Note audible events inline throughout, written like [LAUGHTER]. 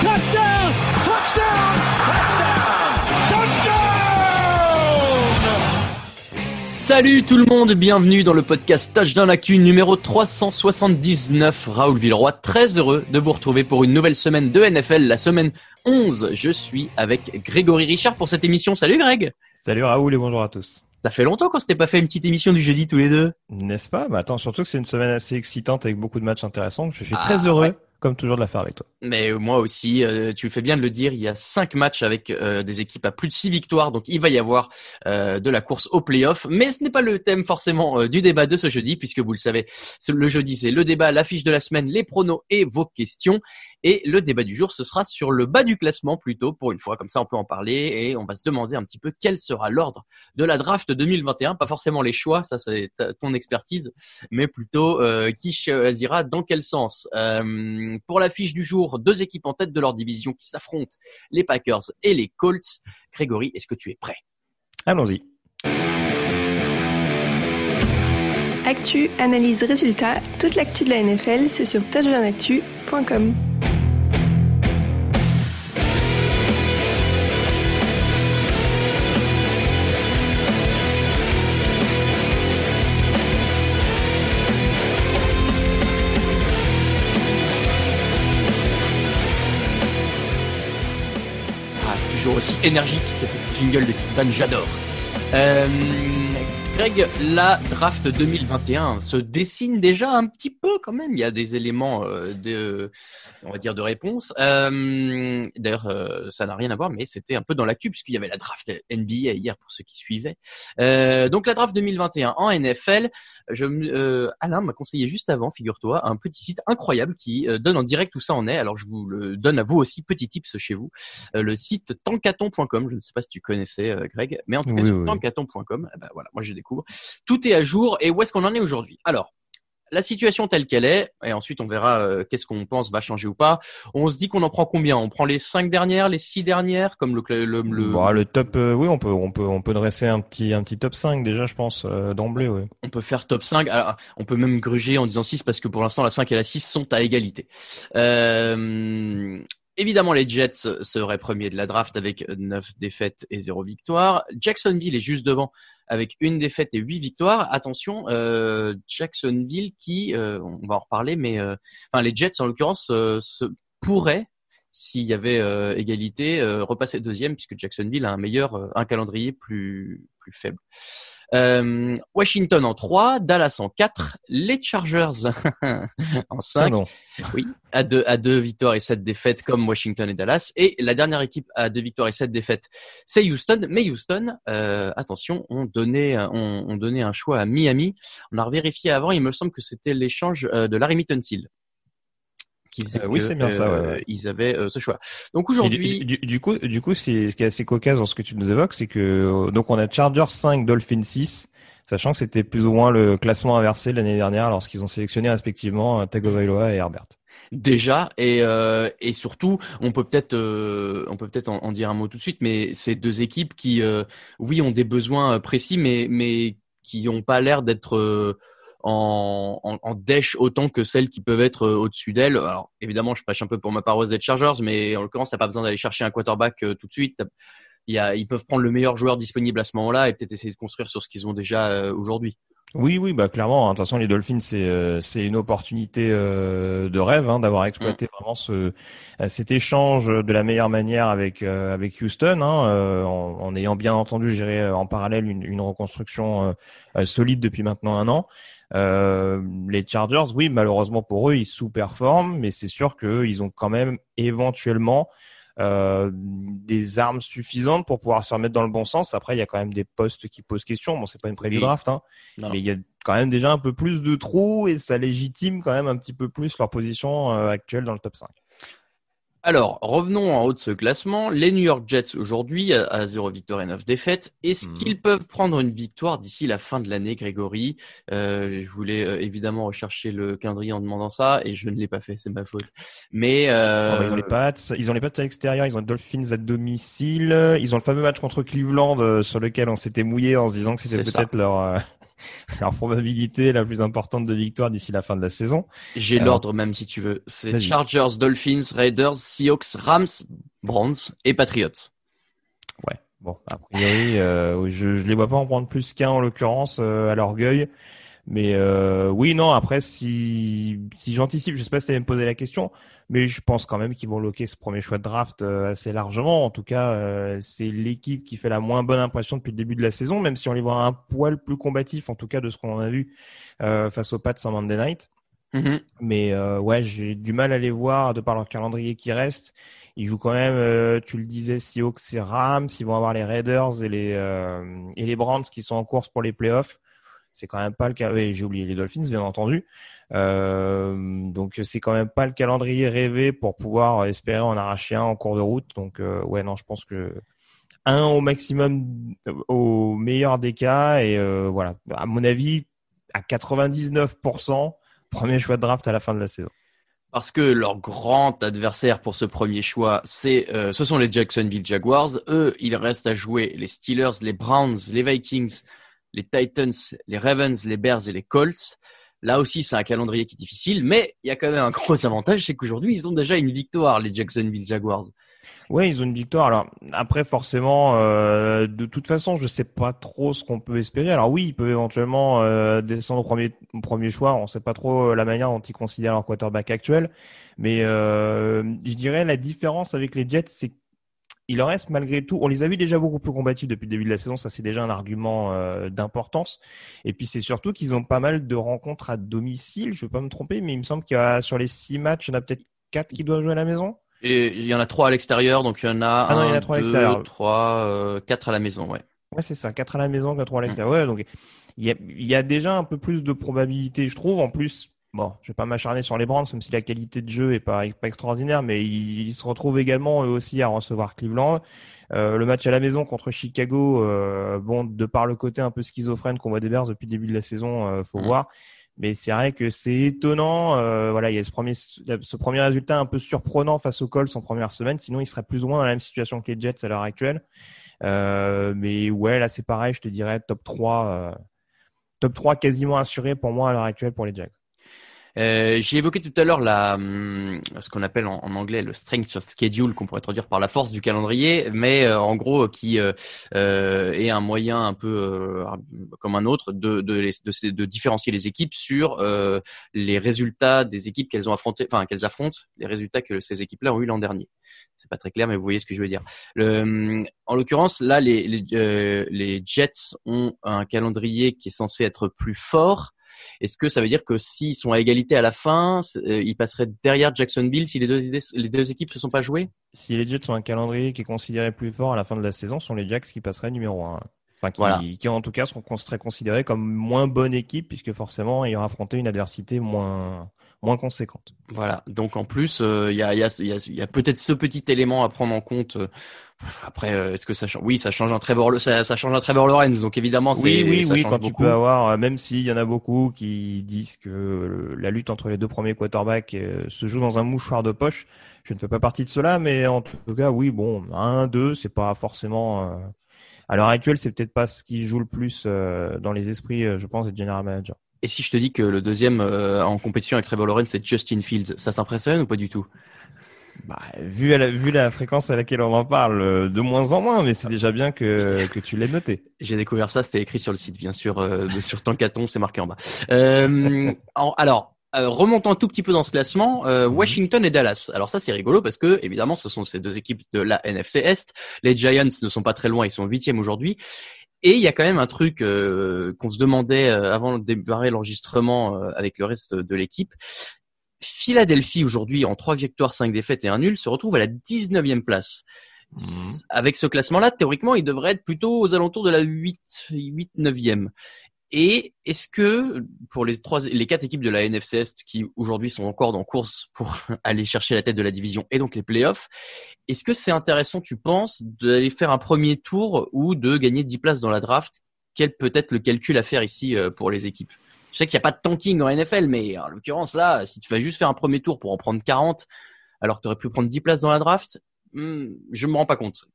Touchdown. Touchdown. Touchdown. Touchdown. Salut tout le monde, bienvenue dans le podcast Touchdown Actu numéro 379. Raoul Villeroy, très heureux de vous retrouver pour une nouvelle semaine de NFL, la semaine 11. Je suis avec Grégory Richard pour cette émission. Salut Greg Salut Raoul et bonjour à tous. Ça fait longtemps qu'on s'était pas fait une petite émission du jeudi tous les deux. N'est-ce pas? Bah Attends, surtout que c'est une semaine assez excitante avec beaucoup de matchs intéressants. Je suis Ah, très heureux, ouais. Comme toujours, de la faire avec toi. Mais moi aussi, euh, tu fais bien de le dire, il y a cinq matchs avec euh, des équipes à plus de six victoires, donc il va y avoir euh, de la course au playoff. Mais ce n'est pas le thème forcément euh, du débat de ce jeudi, puisque vous le savez, le jeudi c'est le débat, l'affiche de la semaine, les pronos et vos questions. Et le débat du jour, ce sera sur le bas du classement plutôt, pour une fois, comme ça on peut en parler, et on va se demander un petit peu quel sera l'ordre de la draft 2021, pas forcément les choix, ça c'est ton expertise, mais plutôt euh, qui choisira dans quel sens. Euh, pour l'affiche du jour, deux équipes en tête de leur division qui s'affrontent, les Packers et les Colts. Grégory, est-ce que tu es prêt? Allons-y. Actu, analyse, résultat, toute l'actu de la NFL, c'est sur touchdownactu.com. aussi énergique, ce petit jingle de Kidman, j'adore. Euh, Greg, la draft 2021 se dessine déjà un petit peu quand même. Il y a des éléments euh, de, on va dire, de réponse. Euh, D'ailleurs, euh, ça n'a rien à voir, mais c'était un peu dans l'actu puisqu'il y avait la draft NBA hier pour ceux qui suivaient. Euh, donc la draft 2021 en NFL. Je, euh, Alain m'a conseillé juste avant, figure-toi, un petit site incroyable qui donne en direct où ça en est. Alors je vous le donne à vous aussi, petit tips chez vous. Le site tankaton.com. Je ne sais pas si tu connaissais Greg, mais en tout cas Oui, sur eh ben voilà, moi je découvre. Tout est à jour et où est-ce qu'on en est aujourd'hui? Alors. La situation telle qu'elle est, et ensuite on verra euh, qu'est-ce qu'on pense va changer ou pas. On se dit qu'on en prend combien? On prend les cinq dernières, les six dernières, comme le le, le, le- Bon, le top, euh, oui, on peut, on peut, on peut dresser un petit, un petit top 5 déjà, je pense, euh, d'emblée, on peut faire top 5. Alors, on peut même gruger en disant 6 parce que pour l'instant la 5 et la 6 sont à égalité. Évidemment les Jets seraient premiers de la draft avec 9 défaites et 0 victoire. Jacksonville est juste devant avec une défaite et 8 victoires. Attention, euh, Jacksonville qui, euh, on va en reparler, mais euh, enfin les Jets en l'occurrence se pourraient s'il y avait égalité, repasser deuxième puisque Jacksonville a un meilleur, un calendrier plus plus faible. Euh, Washington en 3, Dallas en 4, les Chargers [LAUGHS] en 5, Pardon. oui, à deux, à deux victoires et sept défaites comme Washington et Dallas. Et la dernière équipe à deux victoires et sept défaites, c'est Houston. Mais Houston, euh, attention, on donnait, on, on donnait un choix à Miami. On a revérifié avant, il me semble que c'était l'échange euh, de Larry Mittensil. Qui faisait Euh, oui, que, bien ça, ouais, euh, ouais. Ils avaient euh, ce choix. Donc aujourd'hui, du, du, du coup, du coup, c'est ce qui est assez cocasse dans ce que tu nous évoques, c'est que donc on a Chargers 5, Dolphins 6, sachant que c'était plus ou moins le classement inversé l'année dernière lorsqu'ils ont sélectionné respectivement Tagovailoa et Herbert. déjà et euh, et surtout on peut peut-être euh, on peut peut-être en, en dire un mot tout de suite mais c'est deux équipes qui euh, oui ont des besoins précis mais mais qui ont pas l'air d'être euh, en, en, en dèche autant que celles qui peuvent être euh, au-dessus d'elles. Alors évidemment, je prêche un peu pour ma paroisse des Chargers, mais en l'occurrence, t'as pas besoin d'aller chercher un quarterback euh, tout de suite. Y a, ils peuvent prendre le meilleur joueur disponible à ce moment-là et peut-être essayer de construire sur ce qu'ils ont déjà euh, aujourd'hui. Oui, oui, bah clairement. hein. De toute façon, les Dolphins, c'est euh, c'est une opportunité euh, de rêve hein, d'avoir exploité vraiment ce cet échange de la meilleure manière avec euh, avec Houston, hein, en, en ayant bien entendu géré euh, en parallèle une, une reconstruction solide depuis maintenant un an. Euh, les Chargers, oui, malheureusement pour eux, ils sous-performent, mais c'est sûr qu'ils ont quand même éventuellement euh, des armes suffisantes pour pouvoir se remettre dans le bon sens. Après, il y a quand même des postes qui posent question. Bon, c'est pas une preview draft, hein, mais il y a quand même déjà un peu plus de trous et ça légitime quand même un petit peu plus leur position euh, actuelle dans le top 5. Alors, revenons en haut de ce classement. Les New York Jets aujourd'hui à, à 0 victoire et 9 défaites. Est-ce Mhm. qu'ils peuvent prendre une victoire d'ici la fin de l'année, Grégory? Euh, Je voulais euh, évidemment rechercher le calendrier en demandant ça et je ne l'ai pas fait, c'est ma faute. Mais euh, Oh, bah, ils ont les Pats, ils ont les Pats à l'extérieur, ils ont les Dolphins à domicile, ils ont le fameux match contre Cleveland sur lequel on s'était mouillé en se disant que c'était peut-être leur [LAUGHS] leur probabilité la plus importante de victoire d'ici la fin de la saison. j'ai alors- l'ordre même si tu veux. C'est. Chargers, Dolphins, Raiders, Seahawks, Rams, Browns et Patriots. Ouais. Bon, a priori, euh, je, je les vois pas en prendre plus qu'un en l'occurrence euh, à l'orgueil. Mais euh, oui, non. Après, si si j'anticipe, je sais pas si tu me posé la question, mais je pense quand même qu'ils vont loquer ce premier choix de draft euh, assez largement. En tout cas, euh, c'est l'équipe qui fait la moins bonne impression depuis le début de la saison, même si on les voit un poil plus combatifs, en tout cas de ce qu'on a vu euh, face aux Pats en Monday Night. Mhm. Mais euh, ouais, j'ai du mal à les voir de par leur calendrier qui reste. Ils jouent quand même, euh, tu le disais, Seahawks et Rams. Ils vont avoir les Raiders et les euh, et les Browns qui sont en course pour les playoffs. C'est quand même pas le cas. J'ai oublié les Dolphins, bien entendu. Euh, donc c'est quand même pas le calendrier rêvé pour pouvoir espérer en arracher un en cours de route. Donc euh, ouais, non, je pense que un au maximum, au meilleur des cas. Et euh, voilà, à mon avis, à 99%, premier choix de draft à la fin de la saison. Parce que leur grand adversaire pour ce premier choix, c'est, ce sont les Jacksonville Jaguars. Eux, il reste à jouer les Steelers, les Browns, les Vikings, les Titans, les Ravens, les Bears et les Colts. Là aussi, c'est un calendrier qui est difficile, mais il y a quand même un gros avantage, c'est qu'aujourd'hui, ils ont déjà une victoire, les Jacksonville Jaguars. Ouais, ils ont une victoire. Alors après, forcément, euh, de toute façon, je sais pas trop ce qu'on peut espérer. Alors oui, ils peuvent éventuellement euh, descendre au premier, choix. On sait pas trop euh, la manière dont ils considèrent leur quarterback actuel, mais je dirais la différence avec les Jets, c'est qu'il en reste malgré tout. On les a vus déjà beaucoup plus combatifs depuis le début de la saison. Ça, c'est déjà un argument euh, d'importance. Et puis c'est surtout qu'ils ont pas mal de rencontres à domicile. Je veux pas me tromper, mais il me semble qu'il y a sur les six matchs, il y en a peut-être quatre qui doivent jouer à la maison. Et il y en a trois à l'extérieur, donc il y en a Ah non, il y en a trois à l'extérieur. trois, euh, quatre à la maison, ouais. Ouais, c'est ça, 4 à la maison, 4 à l'extérieur. Ouais, donc il y a, il y a déjà un peu plus de probabilité, je trouve. En plus, bon, je vais pas m'acharner sur les Browns, même si la qualité de jeu est pas, pas extraordinaire, mais ils, ils se retrouvent également eux aussi à recevoir Cleveland. Euh, le match à la maison contre Chicago, euh, bon, de par le côté un peu schizophrène qu'on voit des Bears depuis le début de la saison, euh, faut Mm. voir. Mais c'est vrai que c'est étonnant. euh, voilà, il y a ce premier, ce premier résultat un peu surprenant face aux Colts en première semaine. Sinon, il serait plus ou moins dans la même situation que les Jets à l'heure actuelle. Mais ouais, là, c'est pareil. Je te dirais top 3, euh, top 3 quasiment assuré pour moi à l'heure actuelle pour les Jacks. Euh, J'ai évoqué tout à l'heure la hum, ce qu'on appelle en, anglais le strength of schedule, qu'on pourrait traduire par la force du calendrier, mais euh, en gros qui euh, euh, est un moyen un peu euh, comme un autre de de, les- de, de différencier les équipes sur euh, les résultats des équipes qu'elles ont affrontées, enfin qu'elles affrontent, les résultats que ces équipes-là ont eu l'an dernier. C'est pas très clair, mais vous voyez ce que je veux dire. Le, hum, en l'occurrence, là, les les, euh, les Jets ont un calendrier qui est censé être plus fort. Est-ce que ça veut dire que s'ils sont à égalité à la fin, euh, ils passeraient derrière Jacksonville si les deux, les deux équipes se sont pas jouées? Si les Jets ont un calendrier qui est considéré plus fort à la fin de la saison, ce sont les Jacks qui passeraient numéro 1. Enfin, qui, Voilà. qui en tout cas seront, seraient considérés comme moins bonne équipe puisque forcément ils ont affronté une adversité moins, moins conséquente. Voilà. Donc en plus, euh, il y a, y a, y a, y a peut-être ce petit élément à prendre en compte. euh, Après, euh, est-ce que ça change Oui, ça change un Trevor, ça, ça change un Trevor Lawrence. Donc évidemment, c'est Oui, oui, ça oui, change quand tu beaucoup. peux avoir, même s'il y en a beaucoup qui disent que la lutte entre les deux premiers quarterbacks se joue dans un mouchoir de poche, je ne fais pas partie de cela, mais en tout cas, oui, bon, un, deux, c'est pas forcément. À l'heure actuelle, c'est peut-être pas ce qui joue le plus euh, dans les esprits, euh, je pense, des general managers. Et si je te dis que le deuxième euh, en compétition avec Trevor Lawrence, c'est Justin Fields, ça t'impressionne ou pas du tout? Bah, vu, à la, vu la fréquence à laquelle on en parle, euh, de moins en moins, mais c'est déjà bien que, [LAUGHS] que tu l'aies noté. J'ai découvert ça, c'était écrit sur le site, bien sûr, euh, sur Tankaton, c'est marqué en bas. Euh, en- alors, euh, remontons un tout petit peu dans ce classement, euh, Washington et Dallas. Alors ça, c'est rigolo parce que, évidemment, ce sont ces deux équipes de la NFC Est. Les Giants ne sont pas très loin, ils sont huitièmes aujourd'hui. Et il y a quand même un truc euh, qu'on se demandait euh, avant de démarrer l'enregistrement euh, avec le reste de l'équipe. Philadelphie aujourd'hui en 3 victoires, 5 défaites et un nul se retrouve à la 19e place. S- Avec ce classement-là, théoriquement, il devrait être plutôt aux alentours de la 8, 8 9e. Et est-ce que pour les trois, les quatre équipes de la NFC qui aujourd'hui sont encore dans course pour [LAUGHS] aller chercher la tête de la division et donc les playoffs, est-ce que c'est intéressant, tu penses, d'aller faire un premier tour ou de gagner 10 places dans la draft? Quel peut être le calcul à faire ici euh, pour les équipes? Je sais qu'il n'y a pas de tanking en NFL, mais en l'occurrence là, si tu vas juste faire un premier tour pour en prendre 40, alors que tu aurais pu prendre 10 places dans la draft, hmm, je me rends pas compte.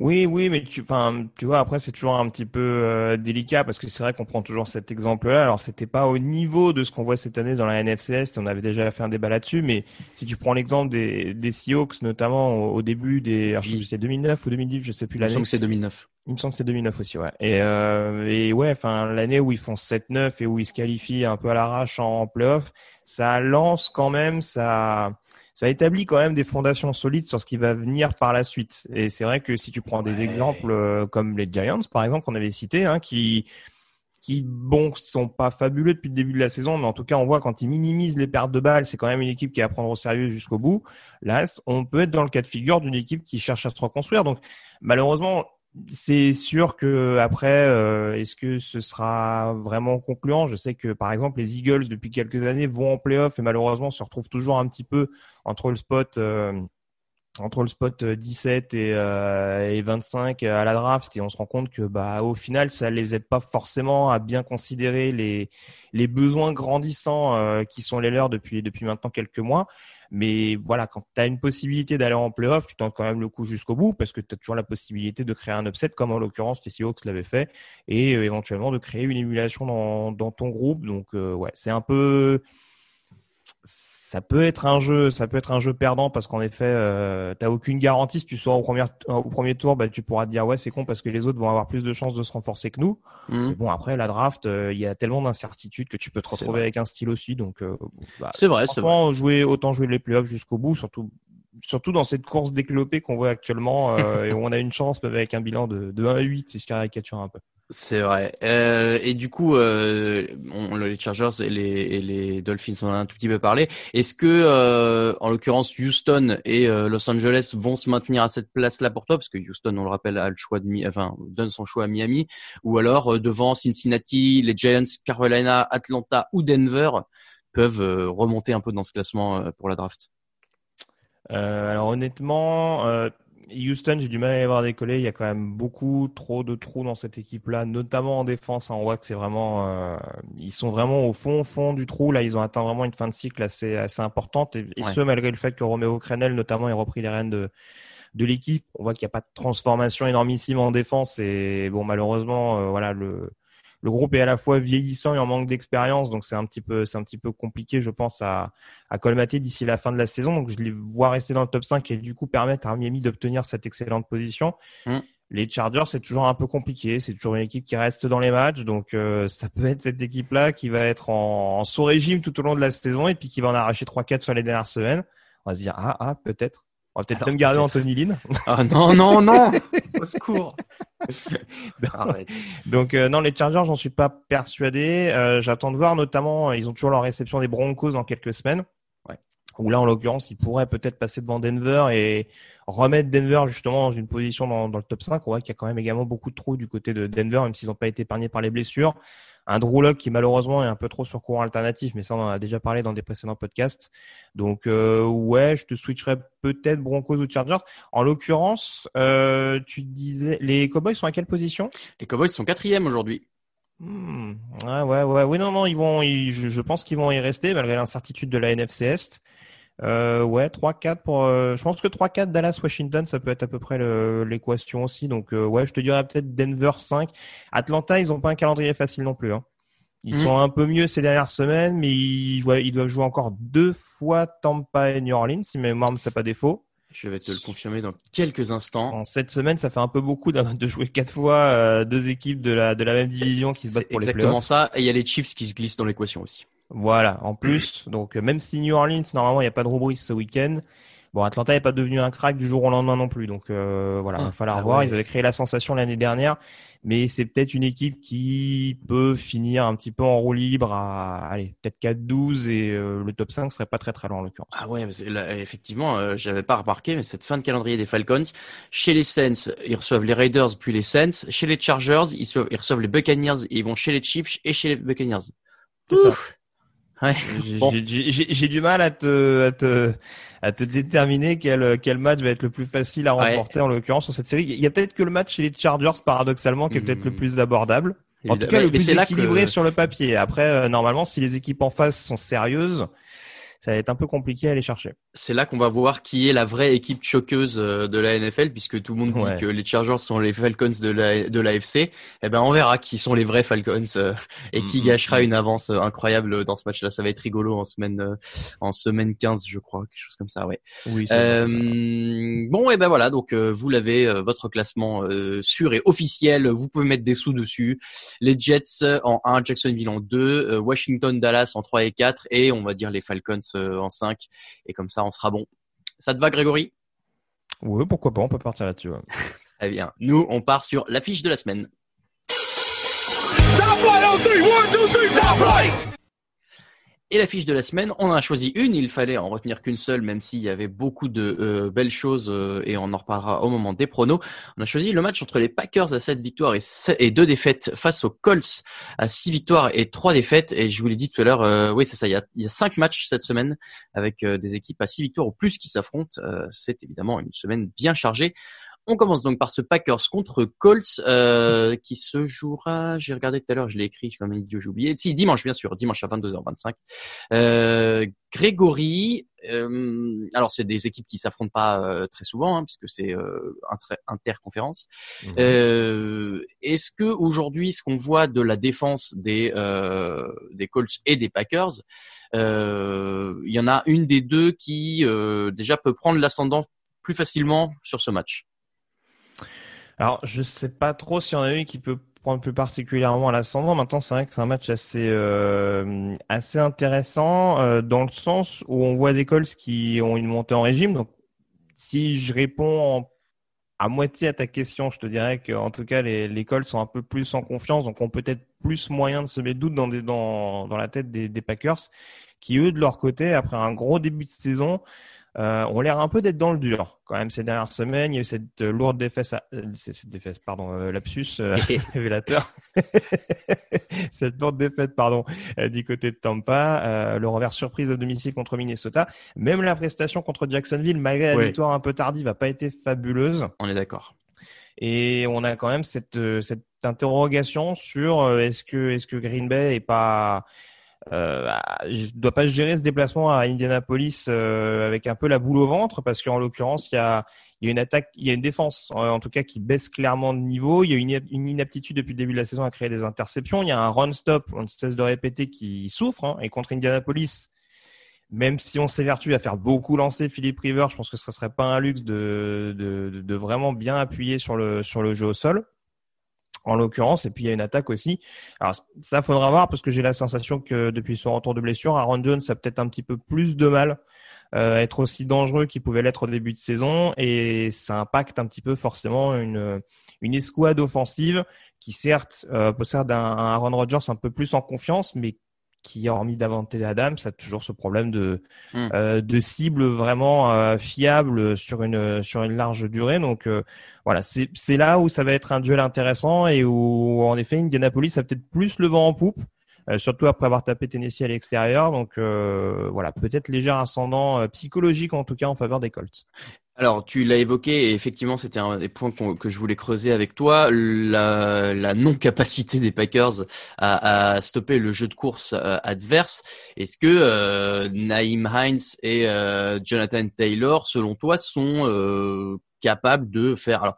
Oui, oui, mais tu, enfin, tu vois, après c'est toujours un petit peu euh, délicat parce que c'est vrai qu'on prend toujours cet exemple-là. Alors c'était pas au niveau de ce qu'on voit cette année dans la NFC Est. On avait déjà fait un débat là-dessus, mais si tu prends l'exemple des, des Seahawks, notamment au, au début des, alors, je sais c'est 2009 ou 2010, je sais plus Il me l'année. semble que c'est 2009. Il me semble que c'est 2009 aussi, ouais. Et, euh, et ouais, enfin l'année où ils font 7-9 et où ils se qualifient un peu à l'arrache en, en playoff, ça lance quand même, ça, ça établit quand même des fondations solides sur ce qui va venir par la suite. Et c'est vrai que si tu prends des exemples euh, comme les Giants, par exemple, qu'on avait cité, hein, qui qui bon sont pas fabuleux depuis le début de la saison, mais en tout cas on voit quand ils minimisent les pertes de balles, c'est quand même une équipe qui va prendre au sérieux jusqu'au bout. Là, on peut être dans le cas de figure d'une équipe qui cherche à se reconstruire. Donc malheureusement, c'est sûr que après, euh, est-ce que ce sera vraiment concluant? Je sais que par exemple les Eagles depuis quelques années vont en playoff et malheureusement se retrouvent toujours un petit peu entre le spot. euh, entre le spot euh, 17 et, euh, et 25 à la draft et on se rend compte que bah au final ça les aide pas forcément à bien considérer les besoins grandissants qui sont les leurs depuis maintenant quelques mois mais voilà quand tu as une possibilité d'aller en playoff tu tentes quand même le coup jusqu'au bout parce que tu as toujours la possibilité de créer un upset comme en l'occurrence les Seahawks l'avaient fait et euh, éventuellement de créer une émulation dans dans ton groupe. Donc euh, ouais c'est un peu ça peut être un jeu, ça peut être un jeu perdant parce qu'en effet, euh, t'as aucune garantie. Si tu sors au premier, au premier tour, bah, tu pourras te dire ouais, c'est con parce que les autres vont avoir plus de chances de se renforcer que nous. Hmm. Mais bon, après la draft, euh, il y a tellement d'incertitudes que tu peux te retrouver avec un style aussi. Donc, euh, bah, C'est vrai, c'est vrai. jouer autant jouer les playoffs jusqu'au bout, surtout surtout dans cette course déclopée qu'on voit actuellement euh, [LAUGHS] et où on a une chance avec un bilan de, de 1 à 8 si je caricature un peu. C'est vrai. Euh, et du coup, euh, on, les Chargers et les, et les Dolphins en a un tout petit peu parlé. Est-ce que, euh, en l'occurrence, Houston et euh, Los Angeles vont se maintenir à cette place-là pour toi, parce que Houston, on le rappelle, a le choix de, enfin, donne son choix à Miami, ou alors euh, devant Cincinnati, les Giants, Carolina, Atlanta ou Denver peuvent euh, remonter un peu dans ce classement pour la draft? Alors honnêtement, Houston, j'ai du mal à y voir décoller. Il y a quand même beaucoup trop de trous dans cette équipe-là, notamment en défense. hein. On voit que c'est vraiment, euh, ils sont vraiment au fond, fond du trou. Là, ils ont atteint vraiment une fin de cycle assez, assez importante. Et, et Ouais. ce, malgré le fait que Roméo Crenel, notamment, ait repris les rênes de, de l'équipe. On voit qu'il n'y a pas de transformation énormissime en défense. Et bon, malheureusement, euh, voilà, le, le groupe est à la fois vieillissant et en manque d'expérience, donc c'est un petit peu, c'est un petit peu compliqué, je pense, à, à colmater d'ici la fin de la saison. Donc je les vois rester dans le top 5 et du coup permettre à Miami d'obtenir cette excellente position. Mm. Les Chargers, c'est toujours un peu compliqué. C'est toujours une équipe qui reste dans les matchs, donc euh, ça peut être cette équipe-là qui va être en, en sous régime tout au long de la saison et puis qui va en arracher 3-4 sur les dernières semaines. On va se dire ah ah peut-être. On va peut-être Alors, même garder. Anthony Lynn. Ah non, non, non Au secours [LAUGHS] Donc euh, non, les Chargers, j'en suis pas persuadé. Euh, J'attends de voir, notamment, euh, ils ont toujours leur réception des Broncos dans quelques semaines. Ouais. Où là, en l'occurrence, ils pourraient peut-être passer devant Denver et remettre Denver justement dans une position dans, dans le top 5. On voit qu'il y a quand même également beaucoup de trous du côté de Denver, même s'ils n'ont pas été épargnés par les blessures. Un Drew qui malheureusement est un peu trop sur courant alternatif, mais ça on en a déjà parlé dans des précédents podcasts. Donc euh, ouais, je te switcherais peut-être Broncos ou Chargers. En l'occurrence, euh, tu disais les Cowboys sont à quelle position? Les Cowboys sont quatrième aujourd'hui. Hmm. Ouais, ouais, ouais, oui, non, non, ils vont, ils- je, je pense qu'ils vont y rester malgré l'incertitude de la NFC Est. Euh, ouais, 3-4 pour, euh, je pense que 3-4 Dallas, Washington, ça peut être à peu près l'équation aussi. Donc, euh, ouais, je te dirais peut-être Denver 5. Atlanta, ils ont pas un calendrier facile non plus, hein. Ils Mhm. sont un peu mieux ces dernières semaines, mais ils, doivent jouer encore deux fois Tampa et New Orleans, si ma mémoire ne fait pas défaut. Je vais te le confirmer dans quelques instants. En cette semaine, ça fait un peu beaucoup de jouer quatre fois euh, deux équipes de la, de la même division qui se battent pour les exactement playoffs. ça. Et il y a les Chiefs qui se glissent dans l'équation aussi. Voilà, en plus, donc euh, même si New Orleans, normalement, il n'y a pas de rubrique ce week-end, bon, Atlanta n'est pas devenu un crack du jour au lendemain non plus. Donc euh, voilà, il va falloir Ah voir. ouais. Ils avaient créé la sensation l'année dernière, mais c'est peut-être une équipe qui peut finir un petit peu en roue libre à, allez, peut-être 4-12 et euh, le top 5 serait pas très très loin en l'occurrence. Ah ouais, là, effectivement, euh, j'avais pas remarqué, mais cette fin de calendrier des Falcons, chez les Saints, ils reçoivent les Raiders puis les Saints. Chez les Chargers, ils, reçoivent- ils reçoivent les Buccaneers et ils vont chez les Chiefs et chez les Buccaneers. C'est ça. Ouais. J'ai Bon. du mal à te, à te, à te déterminer quel, quel match va être le plus facile à Ouais. remporter en l'occurrence sur cette série. Il y a peut-être que le match chez les Chargers, paradoxalement, qui est peut-être le Hmm. plus abordable. En tout cas, mais- le plus équilibré que- sur le papier. Après, euh, normalement, si les équipes en face sont sérieuses, ça va être un peu compliqué à aller chercher. c'est là qu'on va voir qui est la vraie équipe choqueuse euh, de la NFL, puisque tout le monde dit Ouais. que les Chargers sont les Falcons de la de l'AFC. Eh ben, on verra qui sont les vrais Falcons euh, et qui Mhm. gâchera une avance euh, incroyable dans ce match-là. Ça va être rigolo en semaine euh, en semaine 15, je crois, quelque chose comme ça. Ouais. Oui, c'est c'est ça. Euh, bon, et ben voilà, donc euh, vous l'avez, euh, votre classement euh, sûr et officiel. Vous pouvez mettre des sous dessus. Les Jets en 1, Jacksonville en 2, euh, Washington, Dallas en 3 et 4, et on va dire les Falcons euh, en 5. Et comme ça, on sera bon. Ça te va, Grégory? Oui, pourquoi pas, on peut partir là-dessus. ouais. [LAUGHS] Très bien. Nous, on part sur l'affiche de la semaine. Top flight on three, one, two, three, top flight! Et l'affiche de la semaine, on en a choisi une. Il fallait en retenir qu'une seule, même s'il y avait beaucoup de euh, belles choses euh, et on en reparlera au moment des pronos. On a choisi le match entre les Packers à 7 victoires et, 7 et 2 défaites face aux Colts à 6 victoires et 3 défaites. Et je vous l'ai dit tout à l'heure, euh, oui c'est ça, il y a, il y a 5 matchs cette semaine avec euh, des équipes à 6 victoires ou plus qui s'affrontent. Euh, C'est évidemment une semaine bien chargée. On commence donc par ce Packers contre Colts euh, [LAUGHS] qui se jouera. J'ai regardé tout à l'heure, je l'ai écrit, je suis comme un idiot, j'ai oublié. Si dimanche, bien sûr, dimanche à 22h25. Euh, Grégory, euh, alors c'est des équipes qui s'affrontent pas euh, très souvent hein, puisque c'est euh, inter- interconférence. Mhm. Euh, Est-ce que aujourd'hui, ce qu'on voit de la défense des euh, des Colts et des Packers, euh, il y en a une des deux qui euh, déjà peut prendre l'ascendant plus facilement sur ce match? Alors, je sais pas trop s'il y en a une qui peut prendre plus particulièrement à l'ascendant. Maintenant, c'est vrai que c'est un match assez euh, assez intéressant euh, dans le sens où on voit des Colts qui ont une montée en régime. Donc, si je réponds à moitié à ta question, je te dirais que en tout cas les, les Colts sont un peu plus en confiance, donc ont peut-être plus moyen de semer le doute dans, des, dans, dans la tête des, des Packers, qui eux de leur côté, après un gros début de saison, euh, ont l'air un peu d'être dans le dur quand même ces dernières semaines. Il y a eu cette euh, lourde défaite, à- euh, cette défaite, pardon, euh, lapsus euh, [LAUGHS] [LAUGHS] révélateur. [LAUGHS] cette lourde défaite, pardon, du côté de Tampa, euh, le revers surprise à domicile contre Minnesota. Même la prestation contre Jacksonville, malgré la victoire un peu tardive, n'a pas été fabuleuse. On est d'accord. Et on a quand même cette, cette interrogation sur euh, est-ce que, est-ce que Green Bay est pas, euh, je dois pas gérer ce déplacement à Indianapolis euh, avec un peu la boule au ventre parce qu'en l'occurrence il y a, une attaque, il y a une défense en, tout cas qui baisse clairement de niveau. Il y a une, inaptitude depuis le début de la saison à créer des interceptions. Il y a un run stop, on ne cesse de répéter, qui souffre. hein. et contre Indianapolis, même si on s'évertue à faire beaucoup lancer Philippe River, je pense que ce serait pas un luxe de, vraiment bien appuyer sur le jeu au sol. En l'occurrence, et puis il y a une attaque aussi. Alors ça faudra voir parce que j'ai la sensation que depuis son retour de blessure, Aaron Jones a peut-être un petit peu plus de mal euh, à être aussi dangereux qu'il pouvait l'être au début de saison et ça impacte un petit peu forcément une une escouade offensive qui certes euh, possède un, un Aaron Rodgers un peu plus en confiance, mais qui hormis Davante Adams a toujours ce problème de Mm. euh, de cible vraiment euh, fiable sur une sur une large durée. Donc euh, voilà, c'est c'est là où ça va être un duel intéressant et où en effet Indianapolis a peut-être plus le vent en poupe. euh, surtout après avoir tapé Tennessee à l'extérieur, donc euh, voilà, peut-être léger ascendant euh, psychologique en tout cas en faveur des Colts. Alors, tu l'as évoqué, et effectivement, c'était un des points que je voulais creuser avec toi, la, non-capacité des Packers à, stopper le jeu de course euh, adverse. Est-ce que euh, Naïm Hines et euh, Jonathan Taylor, selon toi, sont euh, capable de faire. Alors,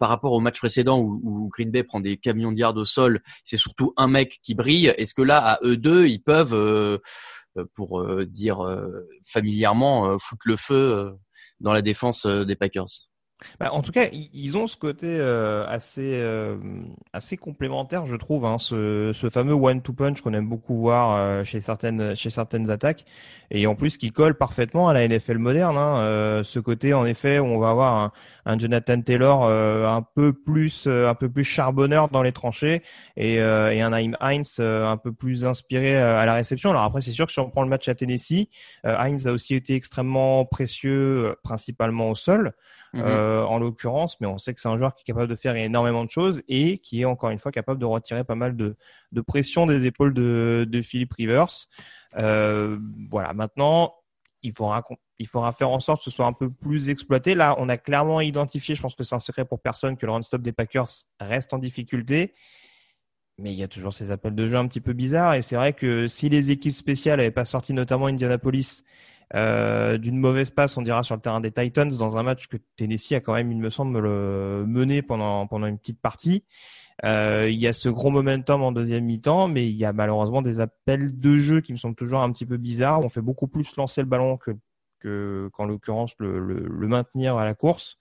par rapport au match précédent où, Green Bay prend des camions de yards au sol, c'est surtout un mec qui brille. Est-ce que là, à eux deux, ils peuvent, euh, pour dire familièrement, foutre le feu dans la défense des Packers bah, en tout cas, ils ont ce côté euh, assez euh, assez complémentaire, je trouve, hein, ce, ce fameux one-two punch qu'on aime beaucoup voir euh, chez certaines chez certaines attaques, et en plus qui colle parfaitement à la NFL moderne. Hein, ce côté, en effet, où on va avoir un, un Jonathan Taylor un peu plus un peu plus charbonneur dans les tranchées, et, et un Naim Heinz un peu plus inspiré à la réception. Alors après, c'est sûr que si on prend le match à Tennessee, Heinz a aussi été extrêmement précieux, principalement au sol. Mhm. Euh, en l'occurrence, mais on sait que c'est un joueur qui est capable de faire énormément de choses et qui est encore une fois capable de retirer pas mal de, de pression des épaules de, de Philip Rivers. Euh, voilà, maintenant, il faudra, il faudra faire en sorte que ce soit un peu plus exploité. Là, on a clairement identifié, je pense que c'est un secret pour personne, que le run-stop des Packers reste en difficulté. Mais il y a toujours ces appels de jeu un petit peu bizarres. Et c'est vrai que si les équipes spéciales n'avaient pas sorti notamment Indianapolis euh, d'une mauvaise passe, on dira, sur le terrain des Titans dans un match que Tennessee a quand même, il me semble, le mené pendant pendant une petite partie. Euh, il y a ce gros momentum en deuxième mi-temps, mais il y a malheureusement des appels de jeu qui me semblent toujours un petit peu bizarres. On fait beaucoup plus lancer le ballon que que qu'en l'occurrence le, le, le maintenir à la course.